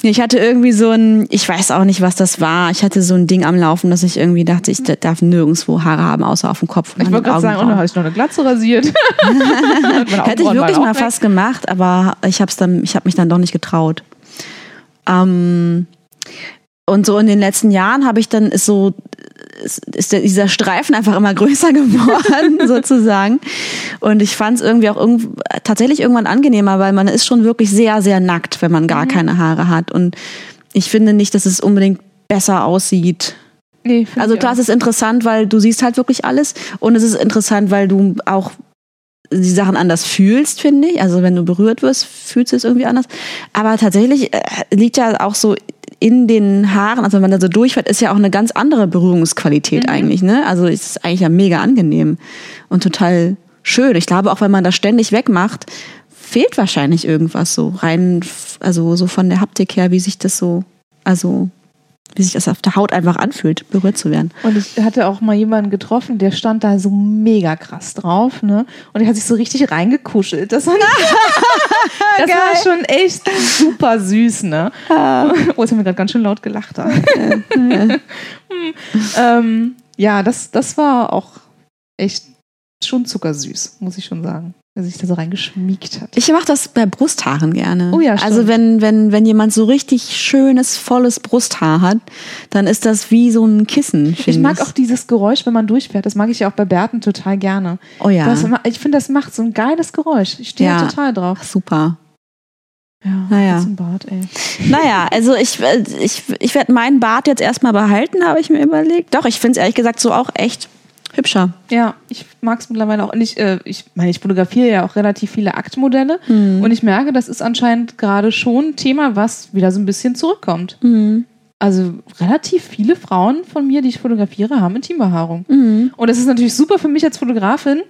Ich hatte irgendwie so ein, ich weiß auch nicht, was das war. Ich hatte so ein Ding am Laufen, dass ich irgendwie dachte, ich darf nirgendwo Haare haben, außer auf dem Kopf. und ich wollte gerade sagen, und dann Augenbrauen. hatte ich noch eine Glatze rasiert. Hätte ich wirklich mal fast gemacht, aber ich habe dann, ich habe mich dann doch nicht getraut. Ähm, und so in den letzten Jahren habe ich dann ist so ist, dieser Streifen einfach immer größer geworden sozusagen. Und ich fand es irgendwie auch irgend, tatsächlich irgendwann angenehmer, weil man ist schon wirklich sehr sehr nackt, wenn man gar Mhm. keine Haare hat. Und ich finde nicht, dass es unbedingt besser aussieht. Nee, Also klar, es ist interessant, weil du siehst halt wirklich alles und es ist interessant, weil du auch die Sachen anders fühlst, finde ich. Also wenn du berührt wirst, fühlst du es irgendwie anders. Aber tatsächlich äh, liegt ja auch so in den Haaren, also wenn man da so durchfährt, ist ja auch eine ganz andere Berührungsqualität Mhm. eigentlich. Ne? Also es ist eigentlich ja mega angenehm und total schön. Ich glaube, auch wenn man das ständig wegmacht, fehlt wahrscheinlich irgendwas so rein, also so von der Haptik her, wie sich das so, also wie sich das auf der Haut einfach anfühlt, berührt zu werden. Und ich hatte auch mal jemanden getroffen, der stand da so mega krass drauf, ne? Und der hat sich so richtig reingekuschelt. Das, war, das war schon echt super süß, ne? Oh, jetzt haben wir gerade ganz schön laut gelacht. Da. Hm. ähm, ja, das, das war auch echt schon zuckersüß, muss ich schon sagen. Sich da so reingeschmiegt hat. Ich mache das bei Brusthaaren gerne. Oh ja, stimmt. Also wenn, wenn, wenn jemand so richtig schönes, volles Brusthaar hat, dann ist das wie so ein Kissen, ich. Ich mag auch dieses Geräusch, wenn man durchfährt. Das mag ich ja auch bei Bärten total gerne. Oh ja. Das, ich finde, das macht so ein geiles Geräusch. Ich stehe Ja. total drauf. Ach, super. Ja, Naja. Bart, ey. Naja, also ich, äh, ich, ich werde meinen Bart jetzt erstmal behalten, habe ich mir überlegt. Doch, ich finde es ehrlich gesagt so auch echt hübscher. Ja, ich mag es mittlerweile auch. Und ich, äh, ich meine, ich fotografiere ja auch relativ viele Aktmodelle. Mhm. Und ich merke, das ist anscheinend gerade schon ein Thema, was wieder so ein bisschen zurückkommt. Mhm. Also relativ viele Frauen von mir, die ich fotografiere, haben Intimbehaarung. Mhm. Und das ist natürlich super für mich als Fotografin,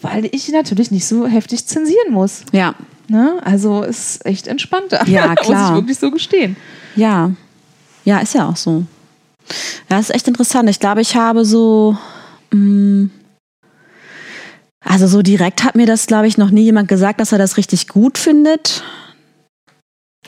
weil ich natürlich nicht so heftig zensieren muss. Ja, Ne? Also ist echt entspannter. Ja, muss klar. ich wirklich so gestehen. ja. Ja, ist ja auch so. Ja, ist echt interessant. Ich glaube, ich habe so. Mh, Also so direkt hat mir das, glaube ich, noch nie jemand gesagt, dass er das richtig gut findet.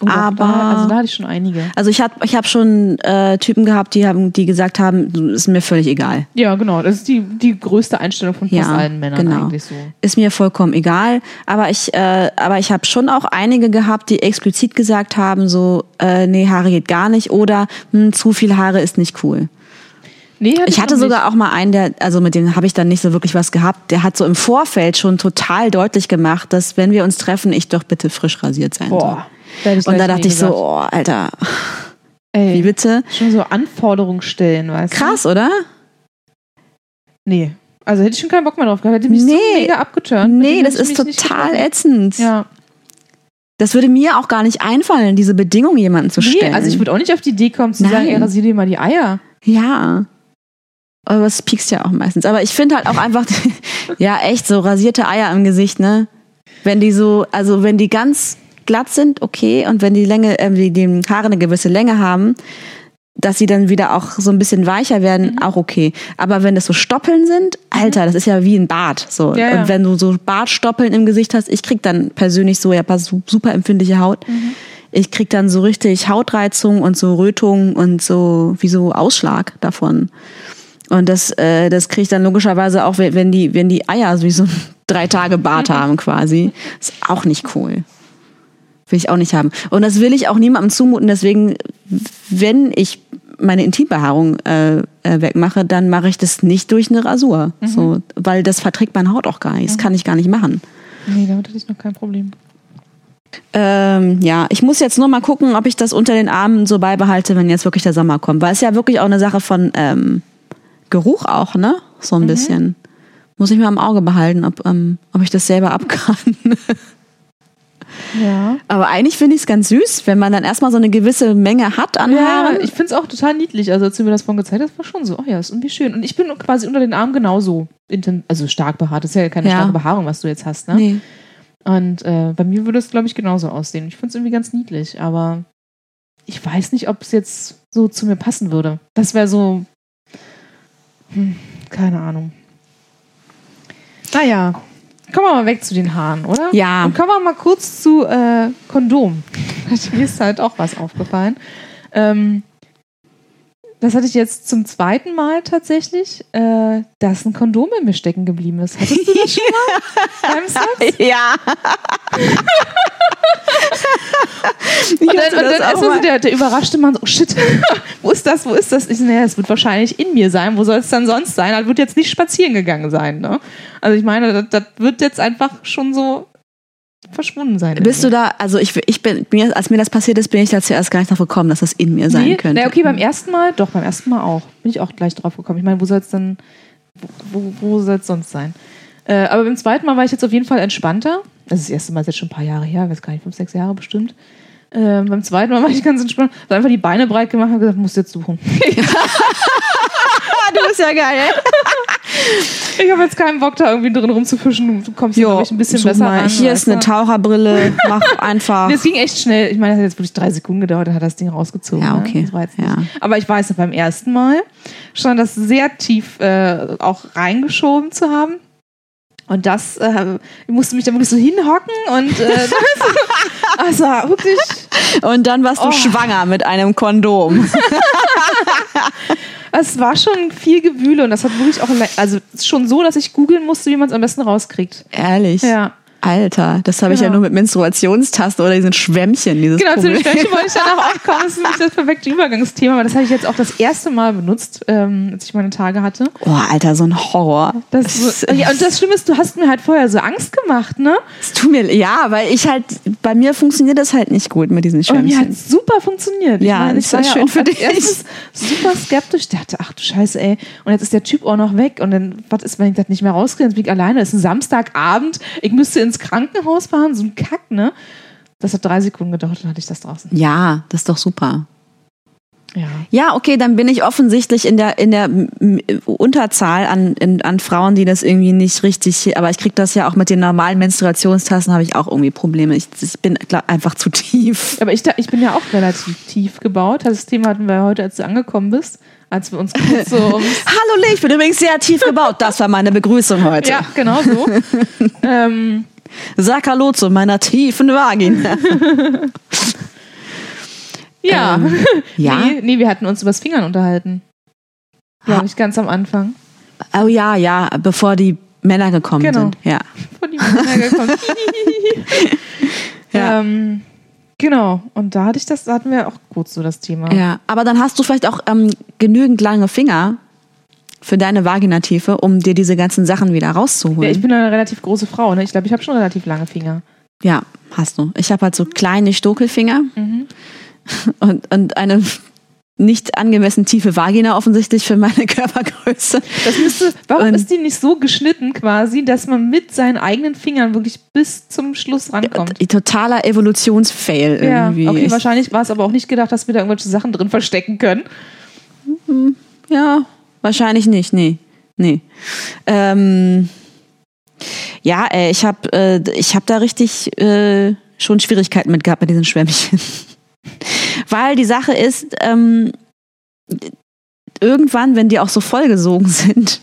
Oh, Aber- Da, also da hatte ich schon einige. Also ich habe ich hab schon äh, Typen gehabt, die haben, die gesagt haben, ist mir völlig egal. Ja, genau. Das ist die, die größte Einstellung von fast Ja, allen Männern genau. eigentlich so. Ist mir vollkommen egal. Aber ich, äh, aber ich habe schon auch einige gehabt, die explizit gesagt haben, so, äh, nee, Haare geht gar nicht oder hm, zu viel Haare ist nicht cool. Nee, hatte Ich hatte sogar auch mal einen, der, also mit dem habe ich dann nicht so wirklich was gehabt, der hat so im Vorfeld schon total deutlich gemacht, dass wenn wir uns treffen, ich doch bitte frisch rasiert sein soll. Boah. Ich Und da dachte nee ich so, gesagt. oh, Alter, Ey, wie bitte? Schon so Anforderungen stellen, weißt Krass, oder? du? Nee. Also hätte ich schon keinen Bock mehr drauf gehabt. Hätte mich so Nee. mega abgeturnt. Nee, das ist total ätzend. Ja. Das würde mir auch gar nicht einfallen, diese Bedingung jemanden zu Nee, stellen. also ich würde auch nicht auf die Idee kommen zu sagen, Nein. ey, rasier dir mal die Eier. Ja. Aber das piekst ja auch meistens. Aber ich finde halt auch einfach, ja, echt so rasierte Eier im Gesicht, ne? Wenn die so, also wenn die ganz glatt sind, okay, und wenn die Länge, äh, die, die Haare eine gewisse Länge haben, dass sie dann wieder auch so ein bisschen weicher werden, Mhm. auch okay. Aber wenn das so Stoppeln sind, Alter, das ist ja wie ein Bart. So. Ja, ja. Und wenn du so Bartstoppeln im Gesicht hast, ich krieg dann persönlich so, ja, super empfindliche Haut. Mhm. Ich krieg dann so richtig Hautreizung und so Rötung und so wie so Ausschlag davon. Und das, äh, das kriege ich dann logischerweise auch, wenn die, wenn die Eier so wie so drei Tage Bart haben quasi. Ist auch nicht cool. Will ich auch nicht haben. Und das will ich auch niemandem zumuten. Deswegen, wenn ich meine Intimbehaarung äh, äh, wegmache, dann mache ich das nicht durch eine Rasur. So, weil das verträgt meine Haut auch gar nicht. Das kann ich gar nicht machen. Nee, damit hatte ich noch kein Problem. Ähm, ja, ich muss jetzt nur mal gucken, ob ich das unter den Armen so beibehalte, wenn jetzt wirklich der Sommer kommt. Weil es ja wirklich auch eine Sache von ähm, Geruch auch, ne? So ein bisschen. Muss ich mal im Auge behalten, ob, ähm, ob ich das selber ab kann. Ja. Aber eigentlich finde ich es ganz süß, wenn man dann erstmal so eine gewisse Menge hat an Ja, Haaren. ich finde es auch total niedlich. Also, als du mir das vorhin gezeigt hast, war schon so, oh ja, ist irgendwie schön. Und ich bin quasi unter den Armen genauso, also stark behaart. Das ist ja keine Ja. starke Behaarung, was du jetzt hast, ne? Nee. Und äh, bei mir würde es, glaube ich, genauso aussehen. Ich finde es irgendwie ganz niedlich, aber ich weiß nicht, ob es jetzt so zu mir passen würde. Das wäre so, hm, keine Ahnung. Naja, kommen wir mal weg zu den Haaren, oder? Ja. Und kommen wir mal kurz zu äh, Kondom. Mir ist halt auch was aufgefallen. Ähm, das hatte ich jetzt zum zweiten Mal tatsächlich, äh, dass ein Kondom in mir stecken geblieben ist. Hattest du das schon mal beim Sex? Ja. Und dann, und das dann ist so der, der überraschte Mann so, oh shit, wo ist das, wo ist das? Ich so, naja, es wird wahrscheinlich in mir sein, wo soll es dann sonst sein? Das wird jetzt nicht spazieren gegangen sein, ne? Also ich meine, das, das wird jetzt einfach schon so verschwunden sein. in Bist du da, also ich, ich bin, mir, als mir das passiert ist, bin ich da zuerst gar nicht drauf gekommen, dass das in mir sein nee? könnte. Na, okay, beim ersten Mal, doch, beim ersten Mal auch. Bin ich auch gleich drauf gekommen. Ich meine, wo soll es dann, wo, wo soll es sonst sein? Äh, aber beim zweiten Mal war ich jetzt auf jeden Fall entspannter. Das ist das erste Mal ist jetzt schon ein paar Jahre her, weiß gar nicht, fünf, sechs Jahre bestimmt. Ähm, beim zweiten Mal war ich ganz entspannt. Hab einfach die Beine breit gemacht und gesagt, musst jetzt suchen. Du bist ja geil, ey. Ich habe jetzt keinen Bock, da irgendwie drin rumzufischen. Du kommst, glaube ich, ein bisschen besser mal. ran. Hier ist eine? Taucherbrille, mach einfach. Das ging echt schnell. Ich meine, das hat jetzt wirklich drei Sekunden gedauert, dann hat das Ding rausgezogen. Ja, ne? okay. Jetzt Ja. Aber ich weiß noch beim ersten Mal schon das sehr tief äh, auch reingeschoben zu haben. Und das, äh, ich musste mich da wirklich so hinhocken und äh, also wirklich, Und dann warst du Oh. schwanger mit einem Kondom. es war schon viel Gewühle und das hat wirklich auch, also schon so, dass ich googeln musste, wie man es am besten rauskriegt. Ehrlich. Ja. Alter, das habe ich ja Genau. nur mit Menstruationstaste oder diesen Schwämmchen. Dieses Genau, zu den Problem. Schwämmchen wollte ich danach auch kommen. Das ist nämlich das perfekte Übergangsthema, aber das habe ich jetzt auch das erste Mal benutzt, ähm, als ich meine Tage hatte. Oh, Alter, so ein Horror. Das, Es- ja, und das Schlimme ist, du hast mir halt vorher so Angst gemacht, ne? Es tut mir, ja, weil ich halt, bei mir funktioniert das halt nicht gut mit diesen Aber mir hat Schwämmchen. super funktioniert. Ja, ich ist ja war schön auch für dich. erstes super skeptisch. Ich dachte, ach du Scheiße, ey. Und jetzt ist der Typ auch noch weg. Und dann, was ist, wenn ich das nicht mehr rauskriege? Jetzt bin ich alleine. Es ist ein Samstagabend. Ich müsste ins Krankenhaus fahren. So ein Kack, ne? Das hat drei Sekunden gedauert, dann hatte ich das draußen. Ja, das ist doch super. Ja. Ja, okay, dann bin ich offensichtlich in der in der Unterzahl an in, an Frauen, die das irgendwie nicht richtig. Aber ich krieg das ja auch mit den normalen Menstruationstassen habe ich auch irgendwie Probleme. Ich, ich bin glaub, einfach zu tief. Aber ich, ich bin ja auch relativ tief gebaut. Das Thema hatten wir heute, als du angekommen bist. Als wir uns kurz so Hallo Lee, ich bin übrigens sehr tief gebaut. Das war meine Begrüßung heute. Ja, genau so. ähm, Sag Hallo zu meiner tiefen Vagina. ja. Ähm, ja. Nee, nee, wir hatten uns übers Fingern unterhalten. Glaube ich, ganz am Anfang. Oh ja, ja, bevor die Männer gekommen Genau. sind. Ja. Von die Männer gekommen. Ja. ähm, genau. Und da hatte ich das, da hatten wir auch kurz so das Thema. Ja, aber dann hast du vielleicht auch ähm, genügend lange Finger für deine Vaginatiefe, um dir diese ganzen Sachen wieder Ja, rauszuholen. ich bin eine relativ große Frau, ne? Ich glaube, ich habe schon relativ lange Finger. Ja, hast du. Ich habe halt so kleine Stokelfinger Mhm. und, und eine nicht angemessen tiefe Vagina offensichtlich für meine Körpergröße. Das müsste, warum Und- ist die nicht so geschnitten quasi, dass man mit seinen eigenen Fingern wirklich bis zum Schluss rankommt? Totaler Evolutionsfail Ja, irgendwie. okay, Ich- wahrscheinlich war es aber auch nicht gedacht, dass wir da irgendwelche Sachen drin verstecken können. Ja, wahrscheinlich nicht, nee. Nee. Ähm, ja, ey, ich habe äh, ich hab da richtig äh, schon Schwierigkeiten mit gehabt mit diesen Schwämmchen. Weil die Sache ist, ähm, irgendwann, wenn die auch so vollgesogen sind,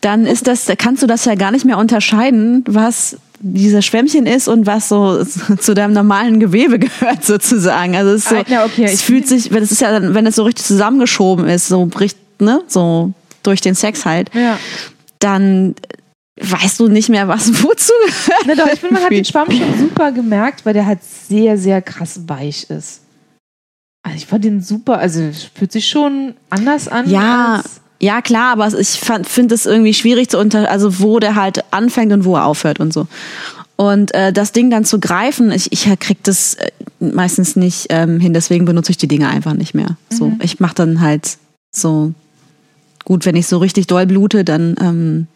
dann ist das, kannst du das ja gar nicht mehr unterscheiden, was diese Schwämmchen ist und was so zu deinem normalen Gewebe gehört sozusagen. Also es ist so, Ah, okay, es fühlt sich, wenn es ist ja, wenn es so richtig zusammengeschoben ist, so bricht, ne, so durch den Sex halt, Ja. dann weißt du nicht mehr, was wozu gehört. Na doch, ich finde, man hat den. Schwamm schon super gemerkt, weil der halt sehr, sehr krass weich ist. Also ich fand den super, also fühlt sich schon anders an. Ja, ja klar, aber ich finde es irgendwie schwierig zu unter, also wo der halt anfängt und wo er aufhört und so. Und äh, das Ding dann zu greifen, ich, ich krieg das äh, meistens nicht ähm, hin, deswegen benutze ich die Dinge einfach nicht mehr. So, ich mache dann halt so gut, wenn ich so richtig doll blute, dann ähm,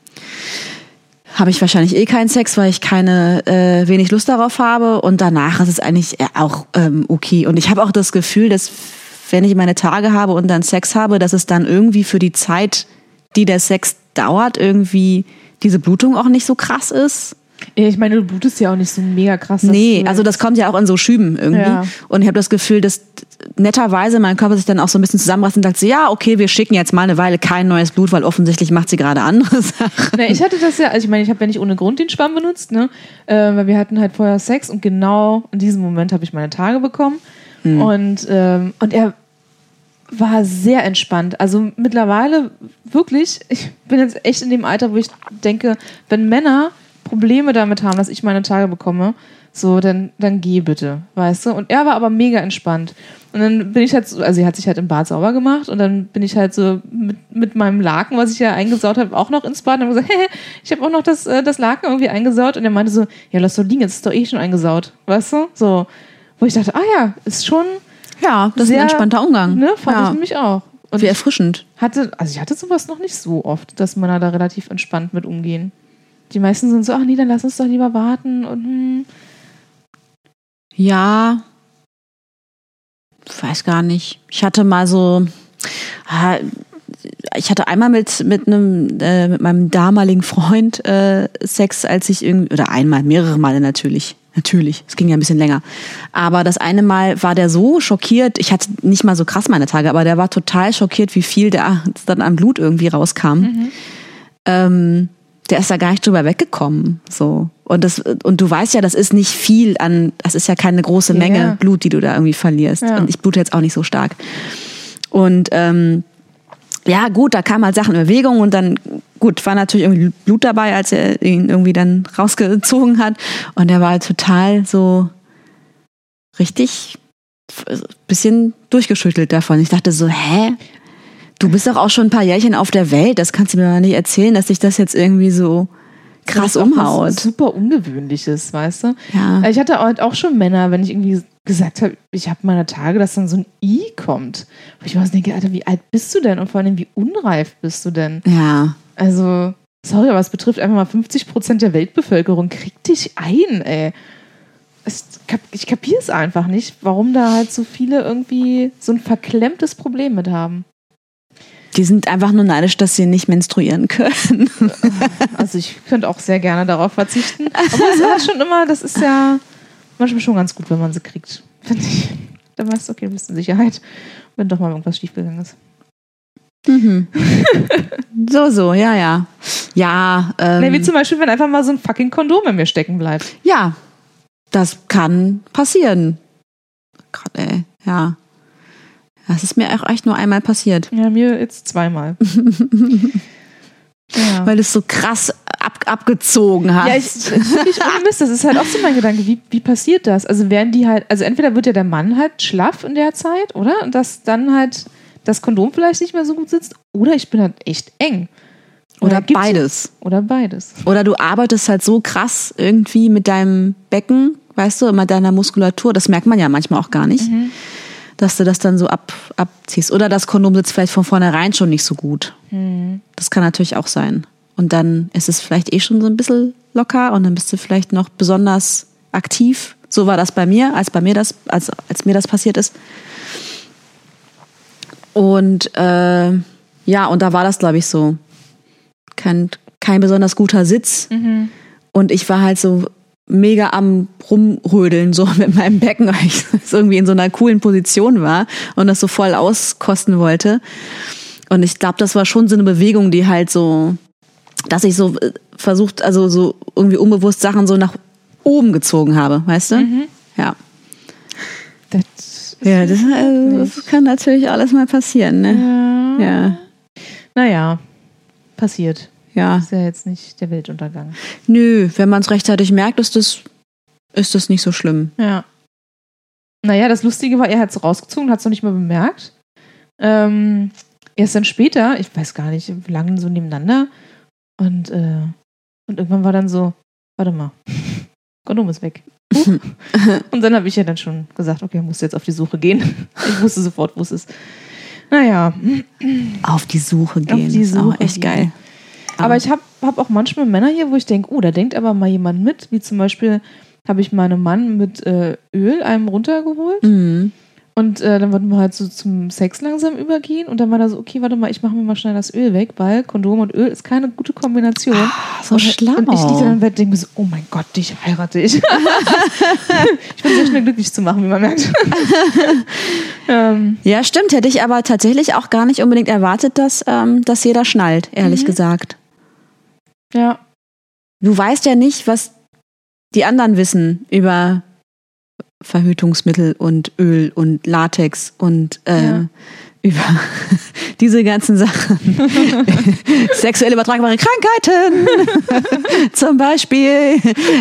habe ich wahrscheinlich eh keinen Sex, weil ich keine äh, wenig Lust darauf habe. Und danach ist es eigentlich äh, auch ähm, okay. Und ich habe auch das Gefühl, dass wenn ich meine Tage habe und dann Sex habe, dass es dann irgendwie für die Zeit, die der Sex dauert, irgendwie diese Blutung auch nicht so krass ist. Ja, ich meine, du blutest ja auch nicht so mega krass. Nee, also das kommt ja auch in so Schüben irgendwie. Ja. Und ich habe das Gefühl, dass netterweise mein Körper sich dann auch so ein bisschen zusammenreißt und sagt so, ja, okay, wir schicken jetzt mal eine Weile kein neues Blut, weil offensichtlich macht sie gerade andere Sachen. Na, ich hatte das ja, also ich meine, ich habe ja nicht ohne Grund den Schwamm benutzt, ne? Äh, weil wir hatten halt vorher Sex und genau in diesem Moment habe ich meine Tage bekommen. Und, ähm, und er war sehr entspannt. Also mittlerweile wirklich, ich bin jetzt echt in dem Alter, wo ich denke, wenn Männer Probleme damit haben, dass ich meine Tage bekomme, so, dann, dann geh bitte, weißt du? Und er war aber mega entspannt. Und dann bin ich halt so, also er hat sich halt im Bad sauber gemacht und dann bin ich halt so mit, mit meinem Laken, was ich ja eingesaut habe, auch noch ins Bad und habe gesagt, hey, ich habe auch noch das, äh, das Laken irgendwie eingesaut und er meinte so, ja, lass doch liegen, jetzt ist doch eh schon eingesaut, weißt du? So, wo ich dachte, ah ja, ist schon, Ja, das ist Sehr, ein entspannter Umgang. ne, fand ja. ich nämlich auch. Und Wie erfrischend. hatte, also ich hatte sowas noch nicht so oft, dass Männer da relativ entspannt mit umgehen. Die meisten sind so, ach nee, dann lass uns doch lieber warten und hm. Ja, weiß gar nicht. Ich hatte mal so, ich hatte einmal mit mit einem äh, mit meinem damaligen Freund äh, Sex, als ich irgendwie oder einmal, mehrere Male natürlich. Natürlich, es ging ja ein bisschen länger. Aber das eine Mal war der so schockiert, ich hatte nicht mal so krass meine Tage, aber der war total schockiert, wie viel da dann an Blut irgendwie rauskam. Ähm, der ist da gar nicht drüber weggekommen. So. Und, das, und du weißt ja, das ist nicht viel an, das ist ja keine große Menge ja. Blut, die du da irgendwie verlierst. Ja. Und ich blute jetzt auch nicht so stark. Und ähm, ja, gut, da kamen halt Sachen in Bewegung und dann, gut, war natürlich irgendwie Blut dabei, als er ihn irgendwie dann rausgezogen hat. Und er war halt total so richtig bisschen durchgeschüttelt davon. Ich dachte so, hä? Du bist doch auch schon ein paar Jährchen auf der Welt. Das kannst du mir mal nicht erzählen, dass sich das jetzt irgendwie so krass auch was umhaut. Super ungewöhnliches, weißt du? Ja. Ich hatte auch schon Männer, wenn ich irgendwie gesagt habe, ich habe meine Tage, dass dann so ein I kommt. Wo ich mir so denke, Alter, wie alt bist du denn? Und vor allem, wie unreif bist du denn? Ja. Also, sorry, aber es betrifft einfach mal 50 Prozent der Weltbevölkerung. Krieg dich ein, ey. Ich kapiere es einfach nicht, warum da halt so viele irgendwie so ein verklemmtes Problem mit haben. Die sind einfach nur neidisch, dass sie nicht menstruieren können. Also ich könnte auch sehr gerne darauf verzichten. Aber es ist halt schon immer, das ist ja manchmal schon ganz gut, wenn man sie kriegt. Finde ich. Dann weißt du, okay, du bist in Sicherheit, wenn doch mal irgendwas schiefgegangen ist. Mhm. so, so, ja, ja. Ja, ähm, Nee, wie zum Beispiel, wenn einfach mal so ein fucking Kondom in mir stecken bleibt. ja, das kann passieren. Gott, ey, ja. Das ist mir auch echt nur einmal passiert, Ja, mir jetzt zweimal. ja. weil es so krass ab, abgezogen hat. Ja, ich, das ist wirklich ohne Mist. Das ist halt auch so mein Gedanke. Wie, wie passiert das? Also werden die halt, also entweder wird ja der Mann halt schlaff in der Zeit, oder? Und dass dann halt das Kondom vielleicht nicht mehr so gut sitzt. Oder ich bin halt echt eng. Oder gibt's- beides. Oder beides. Oder du arbeitest halt so krass irgendwie mit deinem Becken, weißt du, mit deiner Muskulatur. Das merkt man ja manchmal auch gar nicht, Mhm. Dass du das dann so ab, abziehst. Oder das Kondom sitzt vielleicht von vornherein schon nicht so gut. Mhm. Das kann natürlich auch sein. Und dann ist es vielleicht eh schon so ein bisschen locker und dann bist du vielleicht noch besonders aktiv. So war das bei mir, als bei mir das, als, als mir das passiert ist. Und äh, ja, und da war das, glaube ich, so. Kein, kein besonders guter Sitz. Und ich war halt so mega am Rumrödeln, so mit meinem Becken, weil ich irgendwie in so einer coolen Position war und das so voll auskosten wollte. Und ich glaube, das war schon so eine Bewegung, die halt so, dass ich so äh, versucht, also so irgendwie unbewusst Sachen so nach oben gezogen habe, weißt du? Ja. Das Ja, das, äh, das kann natürlich alles mal passieren, ne? ja. Ja. Naja, passiert. Ja. Ist ja jetzt nicht der Weltuntergang. Nö, wenn man es rechtzeitig merkt, ist das, ist das nicht so schlimm. Ja. Naja, das Lustige war, er hat es rausgezogen, hat es noch nicht mal bemerkt. Ähm, erst dann später, ich weiß gar nicht, wie lange so nebeneinander. Und, äh, und irgendwann war dann so, warte mal, Kondom ist weg. Huch. und dann habe ich ja dann schon gesagt, okay, musst jetzt auf die Suche gehen. Ich wusste sofort, wo es ist. Naja, Auf die Suche gehen. die ist auch Suche echt gehen. geil. Aber ich habe hab auch manchmal Männer hier, wo ich denke, oh, da denkt aber mal jemand mit. Wie zum Beispiel habe ich meinen Mann mit äh, Öl einem runtergeholt. Mhm. Und äh, dann wollten wir halt so zum Sex langsam übergehen. Und dann war da so, okay, warte mal, ich mache mir mal schnell das Öl weg, weil Kondom und Öl ist keine gute Kombination. Ah, so und, schlau. Und ich liege dann im Bett denke mir so, oh mein Gott, dich heirate ich. ich bin sehr schnell glücklich zu machen, wie man merkt. ähm, Ja, stimmt. Hätte ich aber tatsächlich auch gar nicht unbedingt erwartet, dass, ähm, dass jeder schnallt, ehrlich Mhm. gesagt. Ja. Du weißt ja nicht, was die anderen wissen über Verhütungsmittel und Öl und Latex und äh, Ja. über diese ganzen Sachen. Sexuell übertragbare Krankheiten. Zum Beispiel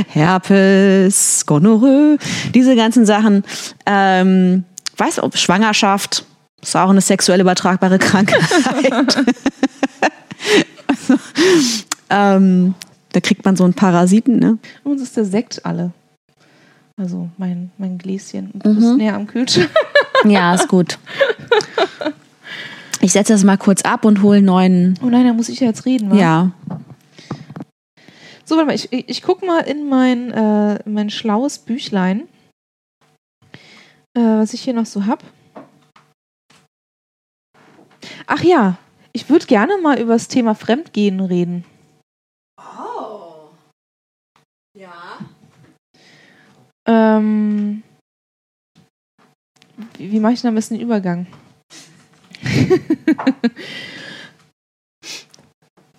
Herpes, Gonorrhoe, diese ganzen Sachen. Ähm, weiß ob Schwangerschaft ist auch eine sexuell übertragbare Krankheit. also, ähm, da kriegt man so einen Parasiten, ne? Uns ist der Sekt alle. Also mein, mein Gläschen. Und Mhm. du bist näher am Kühlschrank. Ja, ist gut. Ich setze das mal kurz ab und hole einen neuen. Oh nein, da muss ich ja jetzt reden. wa? Ja. So, warte mal, ich, ich, ich guck mal in mein, äh, in mein schlaues Büchlein, äh, was ich hier noch so hab. Ach ja, ich würde gerne mal über das Thema Fremdgehen reden. Oh. Ja. Ähm, wie, wie mache ich denn am besten den Übergang?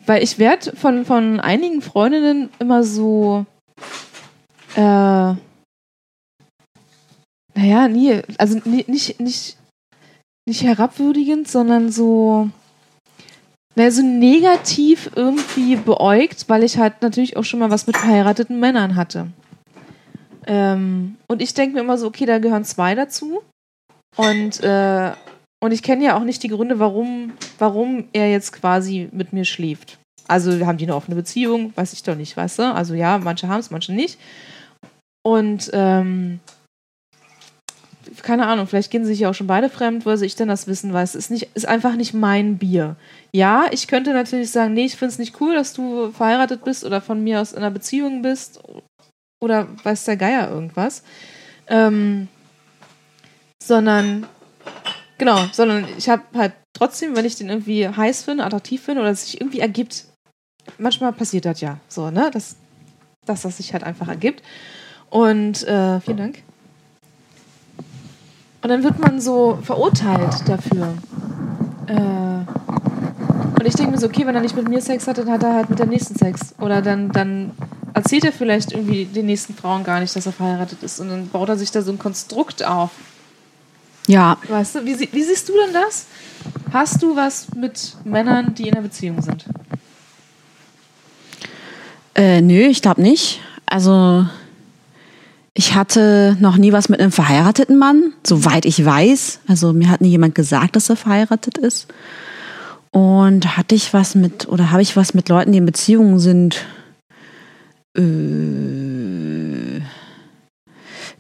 Weil ich werde von, von einigen Freundinnen immer so, äh, naja, nie, also nie, nicht, nicht, nicht herabwürdigend, sondern so, naja, so negativ irgendwie beäugt, weil ich halt natürlich auch schon mal was mit verheirateten Männern hatte. Ähm, und ich denke mir immer so, okay, da gehören zwei dazu. Und, äh, und ich kenne ja auch nicht die Gründe, warum, warum er jetzt quasi mit mir schläft. Also haben die eine offene Beziehung, weiß ich doch nicht, weißt du? Also ja, manche haben es, manche nicht. Und ähm, keine Ahnung, vielleicht gehen sie sich ja auch schon beide fremd, woher soll ich denn das wissen? Weil es ist, nicht, ist einfach nicht mein Bier. Ja, ich könnte natürlich sagen, nee, ich finde es nicht cool, dass du verheiratet bist oder von mir aus in einer Beziehung bist oder weiß der Geier irgendwas. Ähm, sondern, genau, sondern ich habe halt trotzdem, wenn ich den irgendwie heiß finde, attraktiv finde oder es sich irgendwie ergibt, manchmal passiert das ja so, ne, dass, dass das sich halt einfach ergibt. Und äh, vielen Dank. Und dann wird man so verurteilt dafür. Äh, und ich denke mir so, okay, wenn er nicht mit mir Sex hat, dann hat er halt mit der nächsten Sex. Oder dann, dann erzählt er vielleicht irgendwie den nächsten Frauen gar nicht, dass er verheiratet ist. Und dann baut er sich da so ein Konstrukt auf. Ja. Weißt du, wie, wie siehst du denn das? Hast du was mit Männern, die in einer Beziehung sind? Äh, nö, ich glaube nicht. Also ich hatte noch nie was mit einem verheirateten Mann, soweit ich weiß. Also mir hat nie jemand gesagt, dass er verheiratet ist. Und hatte ich was mit, oder habe ich was mit Leuten, die in Beziehungen sind? Äh,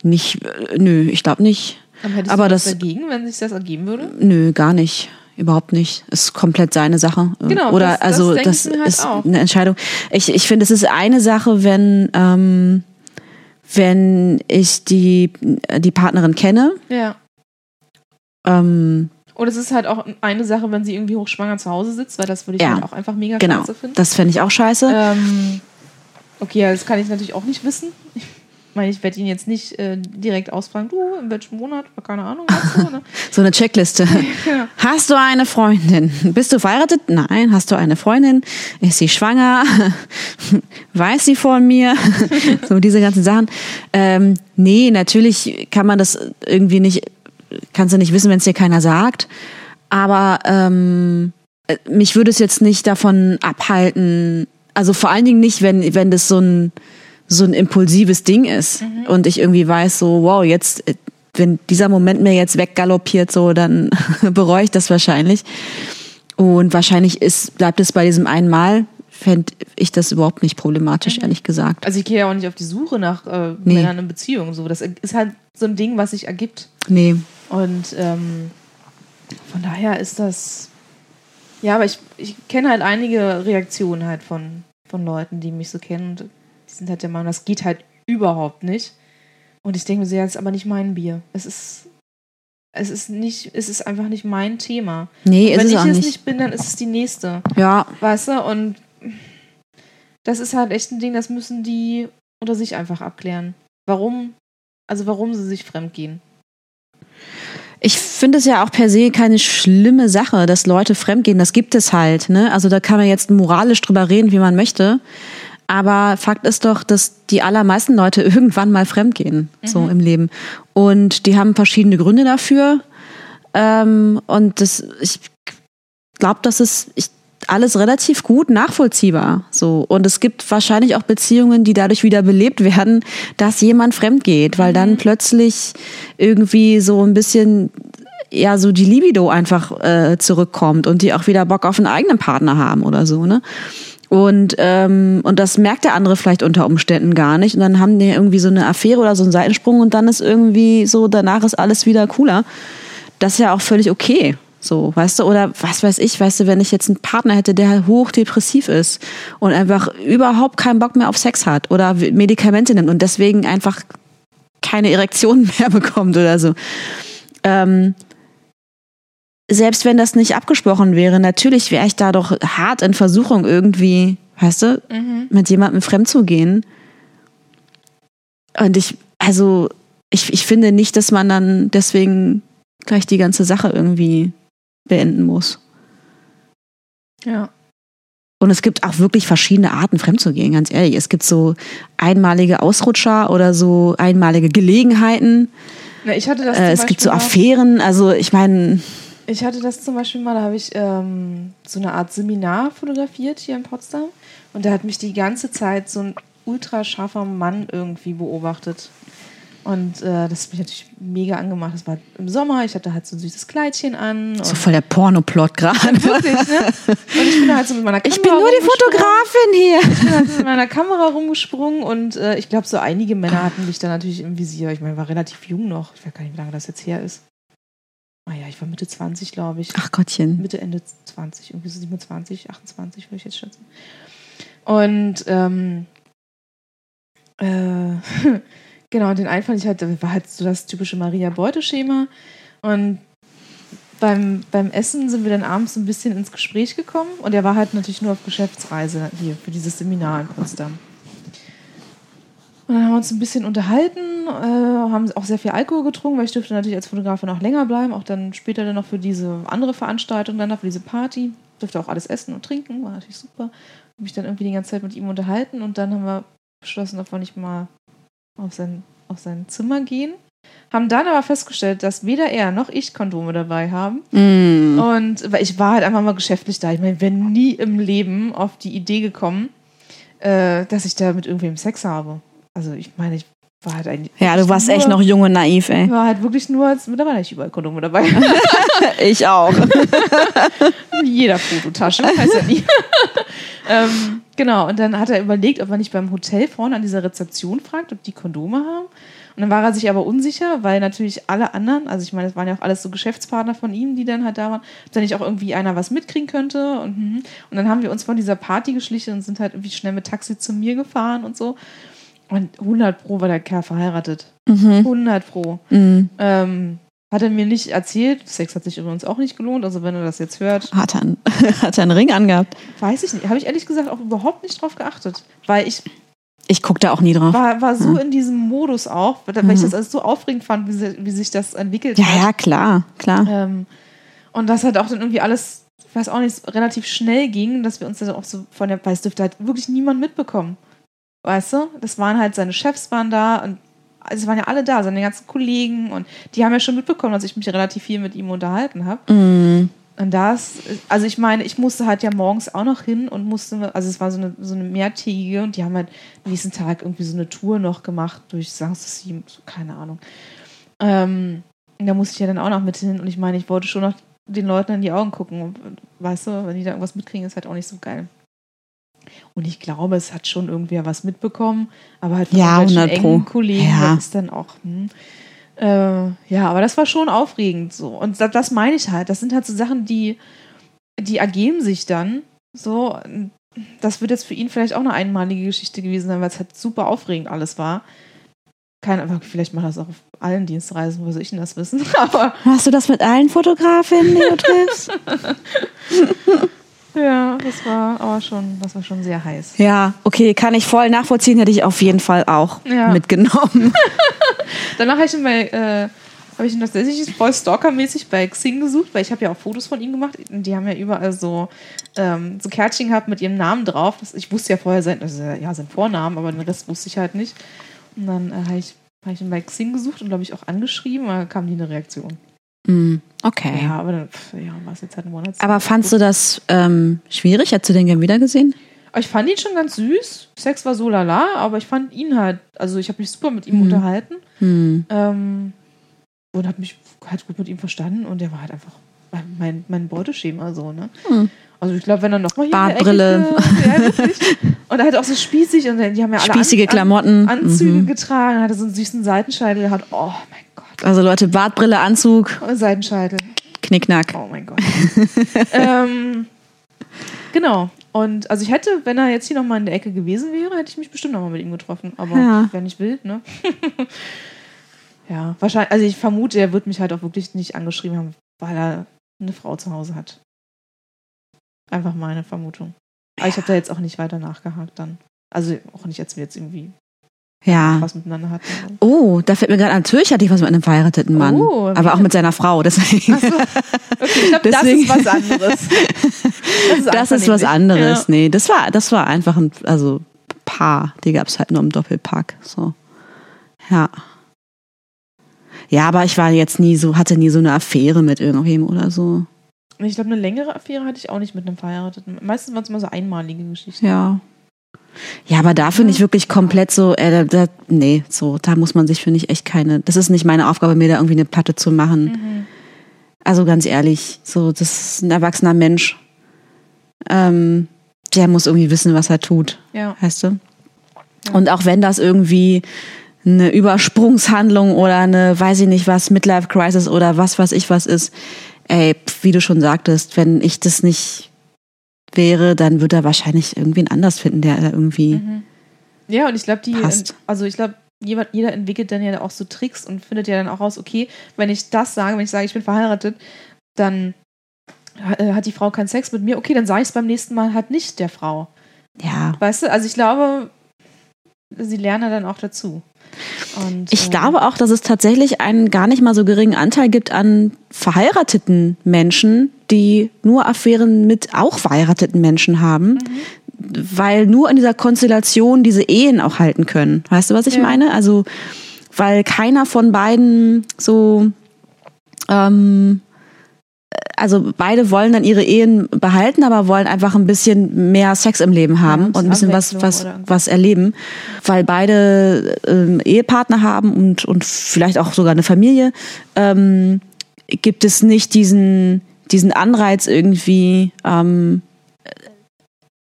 nicht, äh, nö, ich glaube nicht. Aber hättest Aber du das- dagegen, wenn sich das ergeben würde? Nö, gar nicht. Überhaupt nicht. Ist komplett seine Sache. Genau, Oder das- das also das mir halt ist auch. eine Entscheidung. Ich, ich finde, es ist eine Sache, wenn, ähm, wenn ich die, die Partnerin kenne. Ja. Ähm, Und es ist halt auch eine Sache, wenn sie irgendwie hochschwanger zu Hause sitzt, weil das würde ich Ja. halt auch einfach mega genau. scheiße finden. Das fände ich auch scheiße. Ähm, okay, das kann ich natürlich auch nicht wissen. Ich meine, ich werde ihn jetzt nicht äh, direkt ausfragen, du, in welchem Monat, keine Ahnung, du, ne? So eine Checkliste. Ja. Hast du eine Freundin? Bist du verheiratet? Nein. Hast du eine Freundin? Ist sie schwanger? Weiß sie von mir? so diese ganzen Sachen. Ähm, nee, natürlich kann man das irgendwie nicht, kannst du nicht wissen, wenn es dir keiner sagt. Aber ähm, äh, mich würde es jetzt nicht davon abhalten, also vor allen Dingen nicht, wenn, wenn das so ein, so ein impulsives Ding ist und ich irgendwie weiß, so, wow, jetzt, äh, wenn dieser Moment mir jetzt weggaloppiert, so, dann bereue ich das wahrscheinlich. Und wahrscheinlich ist, bleibt es bei diesem einen Mal, fände ich das überhaupt nicht problematisch, ehrlich gesagt. Also ich gehe ja auch nicht auf die Suche nach äh, Nee. Männern in Beziehungen. So. Das ist halt so ein Ding, was sich ergibt. Nee. Und ähm, von daher ist das, Ja, aber ich, ich kenne halt einige Reaktionen halt von, von Leuten, die mich so kennen. Und halt der Meinung, das geht halt überhaupt nicht. Und ich denke mir so, ja, das ist aber nicht mein Bier. Es ist, es ist nicht, es ist einfach nicht mein Thema. Nee, wenn ist es ich auch es nicht. nicht bin, dann ist es die nächste. Ja, Weißt du? Und das ist halt echt ein Ding, das müssen die unter sich einfach abklären. Warum, also warum sie sich fremdgehen. Ich finde es ja auch per se keine schlimme Sache, dass Leute fremdgehen. Das gibt es halt. Ne? Also da kann man jetzt moralisch drüber reden, wie man möchte. Aber Fakt ist doch, dass die allermeisten Leute irgendwann mal fremdgehen, so im Leben. Und die haben verschiedene Gründe dafür. Ähm, und das, ich glaube, das ist ich, alles relativ gut nachvollziehbar. So. Und es gibt wahrscheinlich auch Beziehungen, die dadurch wieder belebt werden, dass jemand fremd geht, weil dann plötzlich irgendwie so ein bisschen ja so die Libido einfach äh, zurückkommt und die auch wieder Bock auf einen eigenen Partner haben oder so, ne? Und, ähm, und das merkt der andere vielleicht unter Umständen gar nicht. Und dann haben die irgendwie so eine Affäre oder so einen Seitensprung und dann ist irgendwie so, danach ist alles wieder cooler. Das ist ja auch völlig okay. So, weißt du, oder was weiß ich, weißt du, wenn ich jetzt einen Partner hätte, der hochdepressiv ist und einfach überhaupt keinen Bock mehr auf Sex hat oder Medikamente nimmt und deswegen einfach keine Erektion mehr bekommt oder so. Ähm, selbst wenn das nicht abgesprochen wäre, natürlich wäre ich da doch hart in Versuchung irgendwie, weißt du, mit jemandem fremd zu gehen. Und ich, also, ich, ich finde nicht, dass man dann deswegen gleich die ganze Sache irgendwie beenden muss. Ja. Und es gibt auch wirklich verschiedene Arten, fremd zu gehen, ganz ehrlich. Es gibt so einmalige Ausrutscher oder so einmalige Gelegenheiten. Na, ich hatte das Äh, es gibt so Beispiel Affären. Also ich meine, Ich hatte das zum Beispiel mal, da habe ich ähm, so eine Art Seminar fotografiert hier in Potsdam. Und da hat mich die ganze Zeit so ein ultra scharfer Mann irgendwie beobachtet. Und äh, das hat mich natürlich mega angemacht. Das war im Sommer, ich hatte halt so ein süßes Kleidchen an. So voll der Pornoplot gerade. wirklich, ne? Und ich bin halt so mit meiner Kamera Ich bin nur die. Fotografin hier. Ich bin halt mit meiner Kamera rumgesprungen und äh, ich glaube, so einige Männer hatten mich da natürlich im Visier. Ich meine, ich war relativ jung noch. Ich weiß gar nicht, wie lange das jetzt her ist. Ah ja, ich war Mitte 20, glaube ich. Ach Gottchen. Mitte, Ende 20, irgendwie so 27, 28 würde ich jetzt schätzen. Und ähm, äh, genau, und den einen fand ich halt, das war halt so das typische Maria-Beute-Schema. Und beim, beim Essen sind wir dann abends ein bisschen ins Gespräch gekommen und er war halt natürlich nur auf Geschäftsreise hier für dieses Seminar in Potsdam. Und dann haben wir uns ein bisschen unterhalten, äh, haben auch sehr viel Alkohol getrunken, weil ich dürfte natürlich als Fotografin auch länger bleiben, auch dann später dann noch für diese andere Veranstaltung, dann noch für diese Party. Dürfte auch alles essen und trinken, war natürlich super. Habe mich dann irgendwie die ganze Zeit mit ihm unterhalten und dann haben wir beschlossen, ob wir nicht mal auf sein, auf sein Zimmer gehen. Haben dann aber festgestellt, dass weder er noch ich Kondome dabei haben. Mm. Und weil ich war halt einfach mal geschäftlich da. Ich meine, wäre nie im Leben auf die Idee gekommen, äh, dass ich da mit irgendwem Sex habe. Also ich meine, ich war halt eigentlich. Ja, du warst nur, echt noch jung und naiv, ey. Ich war halt wirklich nur, als, mittlerweile habe ich überall Kondome dabei. Ich auch. In jeder Fototasche, weiß ja nie. ähm, genau, und dann hat er überlegt, ob er nicht beim Hotel vorne an dieser Rezeption fragt, ob die Kondome haben. Und dann war er sich aber unsicher, weil natürlich alle anderen, also ich meine, es waren ja auch alles so Geschäftspartner von ihm, die dann halt da waren, ob da nicht auch irgendwie einer was mitkriegen könnte. Und, mhm. und dann haben wir uns von dieser Party geschlichen und sind halt irgendwie schnell mit Taxi zu mir gefahren und so. Und 100 Pro war der Kerl verheiratet. 100 Pro. Mm. Ähm, hat er mir nicht erzählt. Sex hat sich übrigens auch nicht gelohnt. Also wenn er das jetzt hört, Hat er, einen, hat er einen Ring angehabt? weiß ich nicht. Habe ich ehrlich gesagt auch überhaupt nicht drauf geachtet. Weil ich Ich guck da auch nie drauf. war, war so in diesem Modus auch, weil ich das alles so aufregend fand, wie, sie, wie sich das entwickelt Ja, hat. ja, klar, klar. Ähm, und das hat auch dann irgendwie alles, ich weiß auch nicht, relativ schnell ging, dass wir uns dann auch so von der, weil es dürfte halt wirklich niemand mitbekommen. Weißt du? Das waren halt seine Chefs waren da und also es waren ja alle da, seine ganzen Kollegen und die haben ja schon mitbekommen, dass ich mich relativ viel mit ihm unterhalten habe. Mm. Und das, also ich meine, ich musste halt ja morgens auch noch hin und musste, also es war so eine, so eine mehrtägige und die haben halt nächsten Tag irgendwie so eine Tour noch gemacht durch Sanssouci, so, keine Ahnung. Ähm, und da musste ich ja dann auch noch mit hin und ich meine, ich wollte schon noch den Leuten in die Augen gucken. Und, weißt du, wenn die da irgendwas mitkriegen, ist halt auch nicht so geil. Und ich glaube, es hat schon irgendwer was mitbekommen, aber halt von Ja, irgendwelchen 100 Pro. engen Kollegen Ja. ist dann auch. Hm. Äh, ja, aber das war schon aufregend so. Und das, das meine ich halt. Das sind halt so Sachen, die die ergeben sich dann so. Das wird jetzt für ihn vielleicht auch eine einmalige Geschichte gewesen sein, weil es halt super aufregend alles war. Keine Ahnung, vielleicht macht das auch auf allen Dienstreisen, wo soll ich denn das wissen? Aber Hast du das mit allen Fotografinnen, die du triffst? ja, das war aber schon, das war schon sehr heiß. ja, okay, kann ich voll nachvollziehen, hätte ich auf jeden Fall auch Ja. mitgenommen. Danach habe ich ihn bei, äh, habe ich ihn tatsächlich voll stalkermäßig bei Xing gesucht, weil ich habe ja auch Fotos von ihm gemacht. Die haben ja überall so, ähm, so Kärtchen gehabt mit ihrem Namen drauf. Ich wusste ja vorher sein, also, ja, sein Vornamen, aber den Rest wusste ich halt nicht. Und dann äh, habe ich, hab ich ihn bei Xing gesucht und glaube ich auch angeschrieben, aber kam nie eine Reaktion. Hm, okay. Ja, aber dann, ja, war es jetzt halt ein Monat. Aber fandst du das ähm, schwierig? Hättest du den gern wiedergesehen? Ich fand ihn schon ganz süß. Sex war so lala, aber ich fand ihn halt, also ich habe mich super mit ihm Mhm. unterhalten. Hm. Ähm, und habe mich halt gut mit ihm verstanden und der war halt einfach mein, mein, Beuteschema so, ne? Hm. Also ich glaube, wenn er nochmal hier Bartbrille. Ecke. Und halt auch so spießig und die haben ja alle Spießige An- Klamotten. An, Anzüge Mhm. getragen, hatte so einen süßen Seitenscheitel gehabt. Oh mein Gott. Also Leute, Bartbrille, Anzug, Oh, Seitenscheitel. Knickknack. Oh mein Gott. ähm, genau. Und also ich hätte, wenn er jetzt hier nochmal in der Ecke gewesen wäre, hätte ich mich bestimmt nochmal mit ihm getroffen. Aber Ja. wer nicht will, ne? ja, wahrscheinlich, also ich vermute, er wird mich halt auch wirklich nicht angeschrieben haben, weil er eine Frau zu Hause hat. Einfach meine Vermutung. Aber ich habe da jetzt auch nicht weiter nachgehakt dann. Also auch nicht, als wir jetzt irgendwie Ja. was miteinander hatten. Oh, da fällt mir gerade an, natürlich hatte ich was mit einem verheirateten Mann. Oh, aber auch mit seiner Frau, deswegen. Achso, okay, ich glaube, das ist was anderes. Das Das ist was anderes. Ja. Nee, das war, das war einfach ein, also Paar. Die gab es halt nur im Doppelpack. So. Ja. Ja, aber ich war jetzt nie so, hatte nie so eine Affäre mit irgendwem oder so. Ich glaube, eine längere Affäre hatte ich auch nicht mit einem Verheirateten. Meistens waren es immer so einmalige Geschichten. Ja. Ja, aber dafür nicht wirklich komplett so, äh, da, nee, so, da muss man sich, finde ich, echt keine, das ist nicht meine Aufgabe, mir da irgendwie eine Platte zu machen. Mhm. Also ganz ehrlich, so, das ist ein erwachsener Mensch. Ähm, der muss irgendwie wissen, was er tut, Ja. weißt du? Und auch wenn das irgendwie eine Übersprungshandlung oder eine, weiß ich nicht was, Midlife Crisis oder was weiß ich was ist, ey, pf, wie du schon sagtest, wenn ich das nicht wäre, dann würde er wahrscheinlich irgendwen anders finden, der da irgendwie, Mhm. Ja, und ich glaube, die, Passt. also ich glaube, jeder, jeder entwickelt dann ja auch so Tricks und findet ja dann auch raus, okay, wenn ich das sage, wenn ich sage, ich bin verheiratet, dann äh, hat die Frau keinen Sex mit mir, okay, dann sage ich es beim nächsten Mal halt nicht der Frau. ja. Weißt du, also ich glaube, sie lernen dann auch dazu. Und, Ich äh, glaube auch, dass es tatsächlich einen gar nicht mal so geringen Anteil gibt an verheirateten Menschen, die nur Affären mit auch verheirateten Menschen haben, weil nur in dieser Konstellation diese Ehen auch halten können. Weißt du, was ich Ja. meine? Also, weil keiner von beiden so, ähm, also beide wollen dann ihre Ehen behalten, aber wollen einfach ein bisschen mehr Sex im Leben haben Ja, und ein bisschen was, was, was erleben, weil beide ähm, Ehepartner haben und, und vielleicht auch sogar eine Familie, ähm, gibt es nicht diesen, diesen Anreiz irgendwie, ähm,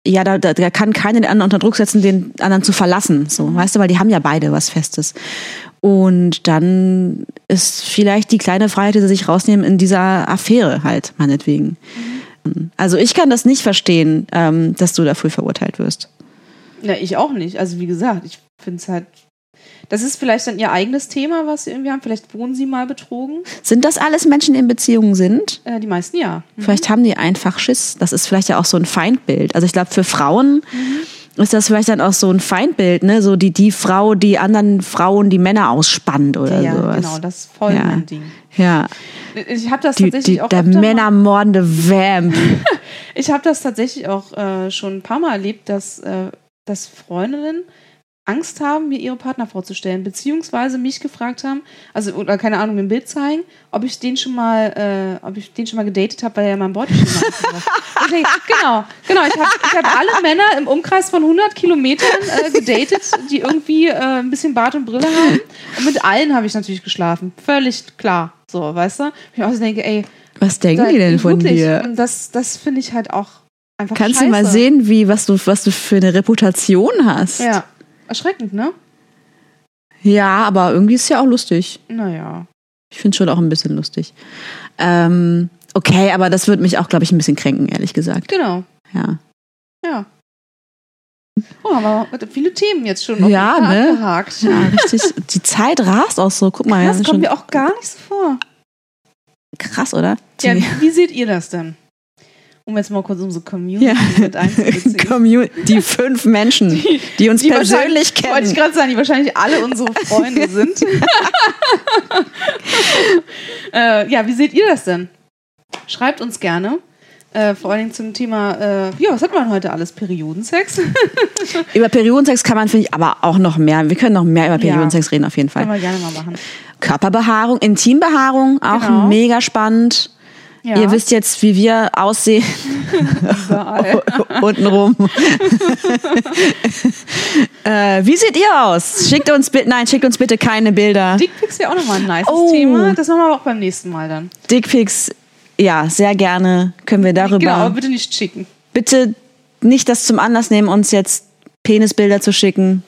ja, da, da, da kann keiner den anderen unter Druck setzen, den anderen zu verlassen. So, weißt du, weil die haben ja beide was Festes. Und dann ist vielleicht die kleine Freiheit, die sie sich rausnehmen, in dieser Affäre halt, meinetwegen. Also ich kann das nicht verstehen, ähm, dass du dafür verurteilt wirst. Ja, ich auch nicht. Also wie gesagt, ich finde es halt. Das ist vielleicht dann ihr eigenes Thema, was sie irgendwie haben. Vielleicht wurden sie mal betrogen. Sind das alles Menschen, die in Beziehungen sind? Äh, die meisten ja. Vielleicht haben die einfach Schiss. Das ist vielleicht ja auch so ein Feindbild. Also ich glaube, für Frauen ist das vielleicht dann auch so ein Feindbild, ne? So die, die Frau, die anderen Frauen, die Männer ausspannt oder Ja, sowas. genau, das ist voll Ja. mein Ding. Ja, Ich habe das die, tatsächlich die, auch der männermordende Vamp. Ich habe das tatsächlich auch äh, schon ein paar Mal erlebt, dass, äh, dass Freundinnen Angst haben, mir ihre Partner vorzustellen, beziehungsweise mich gefragt haben, also oder keine Ahnung, mir ein Bild zeigen, ob ich den schon mal, äh, ob ich den schon mal gedatet habe, weil er mein Beuteschema hat. Ich denke, genau, genau. Ich habe hab alle Männer im Umkreis von 100 Kilometern äh, gedatet, die irgendwie äh, ein bisschen Bart und Brille haben. Und mit allen habe ich natürlich geschlafen. Völlig klar. So, weißt du? Ich auch so denke, ey, Was denken da- die denn von wirklich, dir? Und das, das finde ich halt auch einfach Kannst scheiße. du mal sehen, wie, was du, was du für eine Reputation hast? Ja. Erschreckend, ne? Ja, aber irgendwie ist es ja auch lustig. Naja. Ich finde schon auch ein bisschen lustig. Ähm, Okay, aber das würde mich auch, glaube ich, ein bisschen kränken, ehrlich gesagt. Genau. Ja. Ja. Oh, aber viele Themen jetzt schon noch Ja, ne? abgehakt. Ja, richtig. Die Zeit rast auch so. Guck mal, ja, Das kommt mir auch gar nicht so vor. krass, oder? Ja, wie seht ihr das denn? Um jetzt mal kurz unsere Community Ja. mit einzubeziehen. Die fünf Menschen, die, uns Die persönlich wahrscheinlich- Wollte kennen. ich gerade sagen, die wahrscheinlich alle unsere Freunde sind. äh, ja, wie seht ihr das denn? Schreibt uns gerne. Äh, vor allen Dingen zum Thema, äh, ja, was hat man heute alles? Periodensex? Über Periodensex kann man, finde ich, aber auch noch mehr. Wir können noch mehr über Periodensex reden, auf jeden Fall. Können wir gerne mal machen. Körperbehaarung, Intimbehaarung, auch Genau. mega spannend. Ja, Ihr wisst jetzt, wie wir aussehen untenrum. äh, wie seht ihr aus? Schickt uns bitte, nein, schickt uns bitte keine Bilder. Dickpics wäre auch nochmal ein nice Oh. Thema. Das machen wir aber auch beim nächsten Mal dann. Dickpics, ja, sehr gerne können wir darüber. Genau, aber bitte nicht schicken. bitte nicht das zum Anlass nehmen, uns jetzt Penisbilder zu schicken.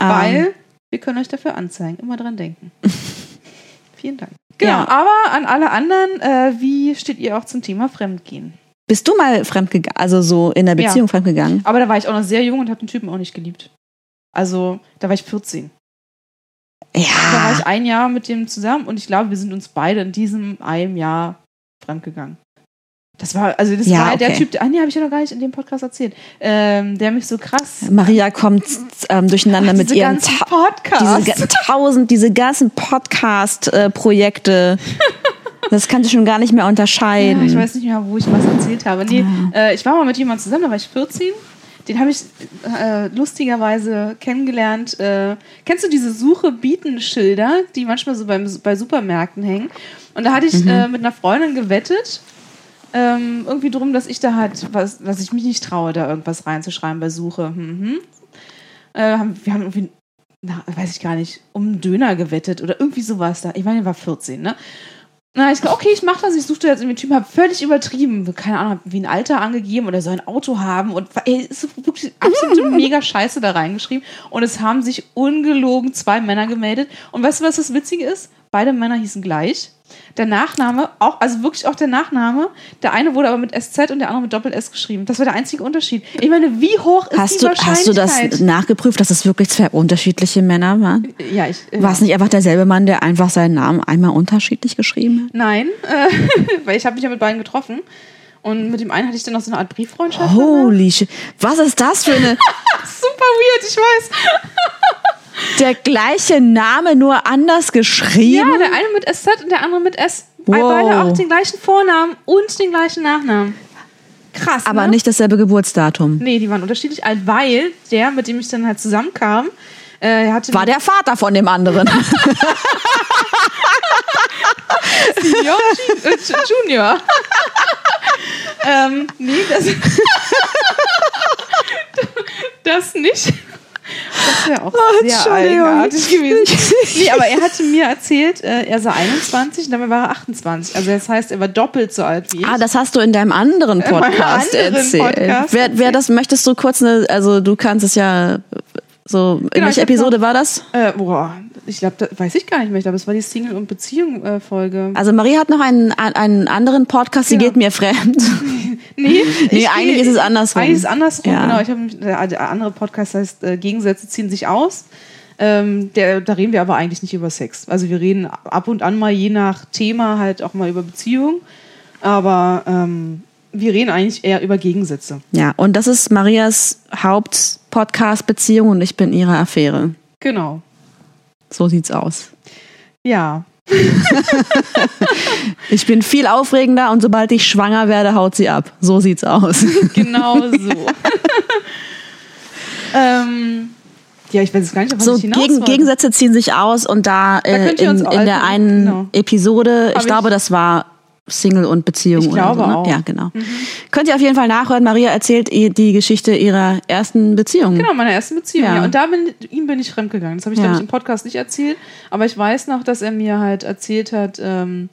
Ähm, Weil wir können euch dafür anzeigen. Immer dran denken. Vielen Dank. Genau, Ja. aber an alle anderen, äh, wie steht ihr auch zum Thema Fremdgehen? Bist du mal fremdgegangen, also so in der Ja. Beziehung fremdgegangen? Aber da war ich auch noch sehr jung und habe den Typen auch nicht geliebt. Also, da war ich 14. Da war ich Ja. ein Jahr mit dem zusammen und ich glaube, wir sind uns beide in diesem einem Jahr fremdgegangen. Das war, also das Ja, war der okay. Typ, der, ah, nee, habe ich ja noch gar nicht in dem Podcast erzählt, ähm, der mich so krass Maria kommt ähm, durcheinander mit diese ihren ganzen Podcasts. diese tausend, diese ganzen Podcast-Projekte. das kannst du schon gar nicht mehr Ja, unterscheiden. ich weiß nicht mehr, wo ich was erzählt habe. Nee, äh, ich war mal mit jemandem zusammen, da war ich 14. Den habe ich äh, lustigerweise kennengelernt. Äh, kennst du diese Suche-Bieten-Schilder, die manchmal so beim, bei Supermärkten hängen? Und da hatte ich äh, mit einer Freundin gewettet. Ähm, irgendwie drum, dass ich da halt, was, dass ich mich nicht traue, da irgendwas reinzuschreiben bei Suche. Mhm. Äh, haben, wir haben irgendwie, na, weiß ich gar nicht, um einen Döner gewettet oder irgendwie sowas da. Ich meine, ich war 14, ne? Na, ich gesagt, okay, ich mach das, ich suchte jetzt irgendwie Typen, hab völlig übertrieben, keine Ahnung, wie ein Alter angegeben oder soll ein Auto haben und ey, ist so wirklich absolute mega Scheiße da reingeschrieben und es haben sich ungelogen zwei Männer gemeldet und weißt du, was das Witzige ist? Beide Männer hießen gleich. Der Nachname, auch, also wirklich auch der Nachname, der eine wurde aber mit SZ und der andere mit Doppel-S geschrieben. Das war der einzige Unterschied. Ich meine, wie hoch ist Hast die du, hast du das Wahrscheinlichkeit? nachgeprüft, dass es wirklich zwei unterschiedliche Männer waren? ja, ich, äh, War es nicht einfach derselbe Mann, der einfach seinen Namen einmal unterschiedlich geschrieben hat? Nein, äh, weil ich habe mich ja mit beiden getroffen. Und mit dem einen hatte ich dann noch so eine Art Brieffreundschaft. Holy shit. Was ist das für eine. Super weird, ich weiß. Der gleiche Name, nur anders Ja, geschrieben? der eine mit SZ und der andere mit S. Wow. Beide auch den gleichen Vornamen und den gleichen Nachnamen. Krass, aber ne? nicht dasselbe Geburtsdatum. Nee, die waren unterschiedlich alt, weil der, mit dem ich dann halt zusammenkam, äh, hatte War der Vater von dem anderen. Senior, äh, Ju- Junior. ähm, nee, das. das nicht. Das wäre auch Oh, sehr eigenartig gewesen. Nee, aber er hatte mir erzählt, äh, er sei 21 und dabei war er 28. Also das heißt, er war doppelt so alt wie ich. Ah, das hast du in deinem anderen Podcast anderen erzählt. Podcast wer, wer das möchtest du kurz eine, also du kannst es ja so, in Genau, ich welcher Episode noch- war das? äh, boah, ich glaube, weiß ich gar nicht mehr. Ich glaube, es war die Single- und Beziehung-Folge. Also Marie hat noch einen, einen anderen Podcast, die Genau. geht mir fremd. Nee, Nee, eigentlich ist es andersrum. Eigentlich ist es andersrum, Ja. genau. Ich hab, der, der andere Podcast heißt äh, Gegensätze ziehen sich aus. Ähm, der, da reden wir aber eigentlich nicht über Sex. Also wir reden ab und an mal je nach Thema halt auch mal über Beziehungen. Aber ähm, wir reden eigentlich eher über Gegensätze. Ja, und das ist Marias Haupt-Podcast-Beziehung und ich bin ihre Affäre. Genau. So sieht's aus. Ja. Ich bin viel aufregender und sobald ich schwanger werde, haut sie ab. So sieht's aus. Genau so. ähm, ja, ich weiß jetzt gar nicht, was So ich hinaus Gegen. Gegensätze ziehen sich aus und da, äh, ihr in, in der einen genau. Episode, ich Hab glaube, ich- das war Single und Beziehung. Ich glaube so, ne? auch. Mhm. Ja, genau. Könnt ihr auf jeden Fall nachhören. Maria erzählt ihr die Geschichte ihrer ersten Beziehung. Genau, meiner ersten Beziehung. Ja. Ja. Und da bin, ihm bin ich fremdgegangen. Das habe ich, Ja. glaube ich, im Podcast nicht erzählt. Aber ich weiß noch, dass er mir halt erzählt hat, ähm,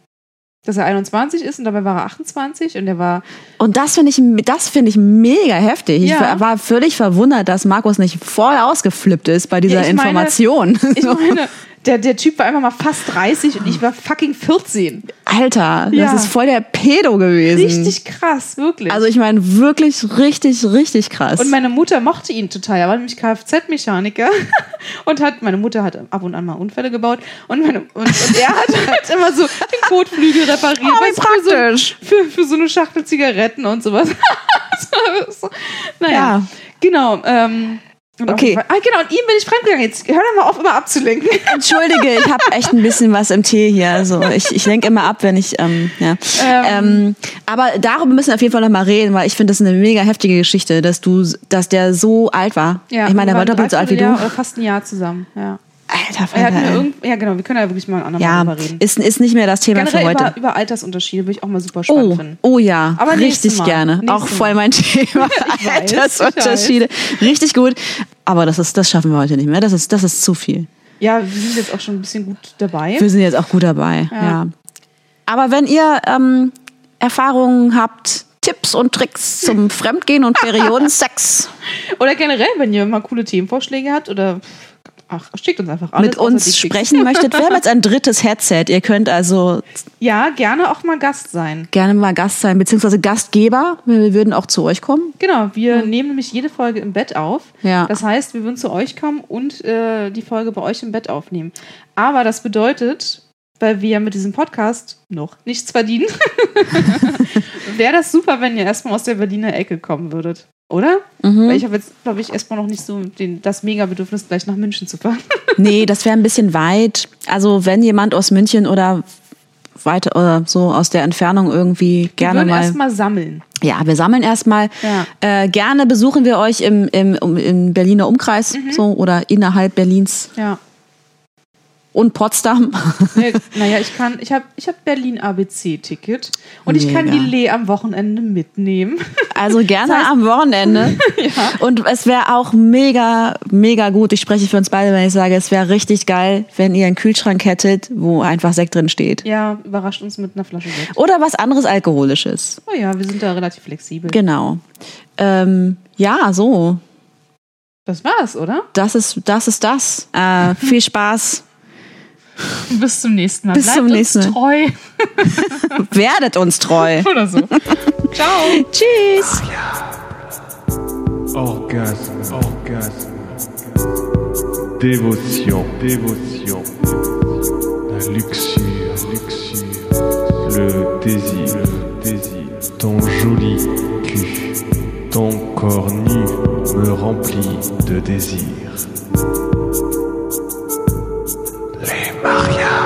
dass er 21 ist und dabei war er 28 und er war Und das finde ich, das finde ich mega heftig. Ich Ja. war- war völlig verwundert, dass Markus nicht voll ausgeflippt ist bei dieser Ja, ich meine- Information. Ich meine, der, der Typ war einfach mal fast 30 und ich war fucking 14. Alter, Ja. das ist voll der Pedo gewesen. Richtig krass, wirklich. Also ich meine wirklich richtig, richtig krass. und meine Mutter mochte ihn total. Er war nämlich Kfz-Mechaniker und hat, meine Mutter hat ab und an mal Unfälle gebaut und, meine, und, und er hat halt immer so den Kotflügel repariert. Oh, wie du, für praktisch. So, für, für so eine Schachtel Zigaretten und sowas. so, so. Naja, Ja. genau. Ähm, und Okay. Ah, genau, und ihm bin ich fremdgegangen. Jetzt hör doch mal auf, immer abzulenken. Entschuldige, ich habe echt ein bisschen was im Tee hier. Also ich, ich lenke immer ab, wenn ich ähm, ja. Ähm, aber darüber müssen wir auf jeden Fall noch mal reden, weil ich finde das eine mega heftige Geschichte, dass du, dass der so alt war. ich meine, der war doppelt so alt wie du. Dreivierteljahr Oder fast ein Jahr zusammen, ja. Alter, Er ey. irgend, ja, genau, wir können ja wirklich mal ein andermal ja, drüber reden. ist, ist nicht mehr das Thema für Generell heute. über, über Altersunterschiede würde ich auch mal super spannend Oh, finden. oh ja, Aber richtig gerne. Nächstes Auch voll mein Thema. Weiß, Altersunterschiede. Richtig gut. Aber das ist, das schaffen wir heute nicht mehr. Das ist, das ist zu viel. Ja, wir sind jetzt auch schon ein bisschen gut dabei. Wir sind jetzt auch gut dabei. Ja. Ja. Aber wenn ihr ähm, Erfahrungen habt, Tipps und Tricks zum Fremdgehen und Periodensex Oder generell, wenn ihr mal coole Themenvorschläge habt oder ach, schickt uns einfach alles. mit uns sprechen möchtet, wir haben jetzt ein drittes Headset. Ihr könnt also Ja, gerne auch mal Gast sein. gerne mal Gast sein, beziehungsweise Gastgeber. Wir würden auch zu euch kommen. Genau, wir nehmen nämlich jede Folge im Bett auf. Ja. Das heißt, wir würden zu euch kommen und äh, die Folge bei euch im Bett aufnehmen. Aber das bedeutet, weil wir mit diesem Podcast noch nichts verdienen, wäre das super, wenn ihr erstmal aus der Berliner Ecke kommen würdet. Oder? Mhm. Weil ich habe jetzt, glaube ich, erstmal noch nicht so den, das Mega-Bedürfnis, gleich nach München zu fahren. Nee, das wäre ein bisschen weit. Also wenn jemand aus München oder weiter oder so aus der Entfernung irgendwie Wir gerne würden mal. erstmal sammeln. Ja, wir sammeln erstmal. Ja. Äh, gerne besuchen wir euch im, im, im Berliner Umkreis Mhm. so oder innerhalb Berlins Ja. Und Potsdam. Nee, naja, ich kann, ich habe ich hab Berlin ABC-Ticket und ich kann Mega. die Lee am Wochenende mitnehmen. Also gerne Das heißt- am Wochenende. Und es wäre auch mega, mega gut. Ich spreche für uns beide, wenn ich sage, es wäre richtig geil, wenn ihr einen Kühlschrank hättet, wo einfach Sekt drin steht. Ja, überrascht uns mit einer Flasche Sekt. Oder was anderes Alkoholisches. Oh ja, wir sind da relativ flexibel. Genau. Ähm, ja, so. Das war's, oder? Das ist das. Ist das. Äh, viel Spaß. Bis zum nächsten Mal. Bis zum nächsten Mal. treu. Werdet uns treu. Oder so. Ciao. Tschüss. Orgasme, orgasme. Dévotion, dévotion. La luxure, luxure. Le désir, le désir. Ton joli cul, ton corps nu me remplit de désir. Les mariables.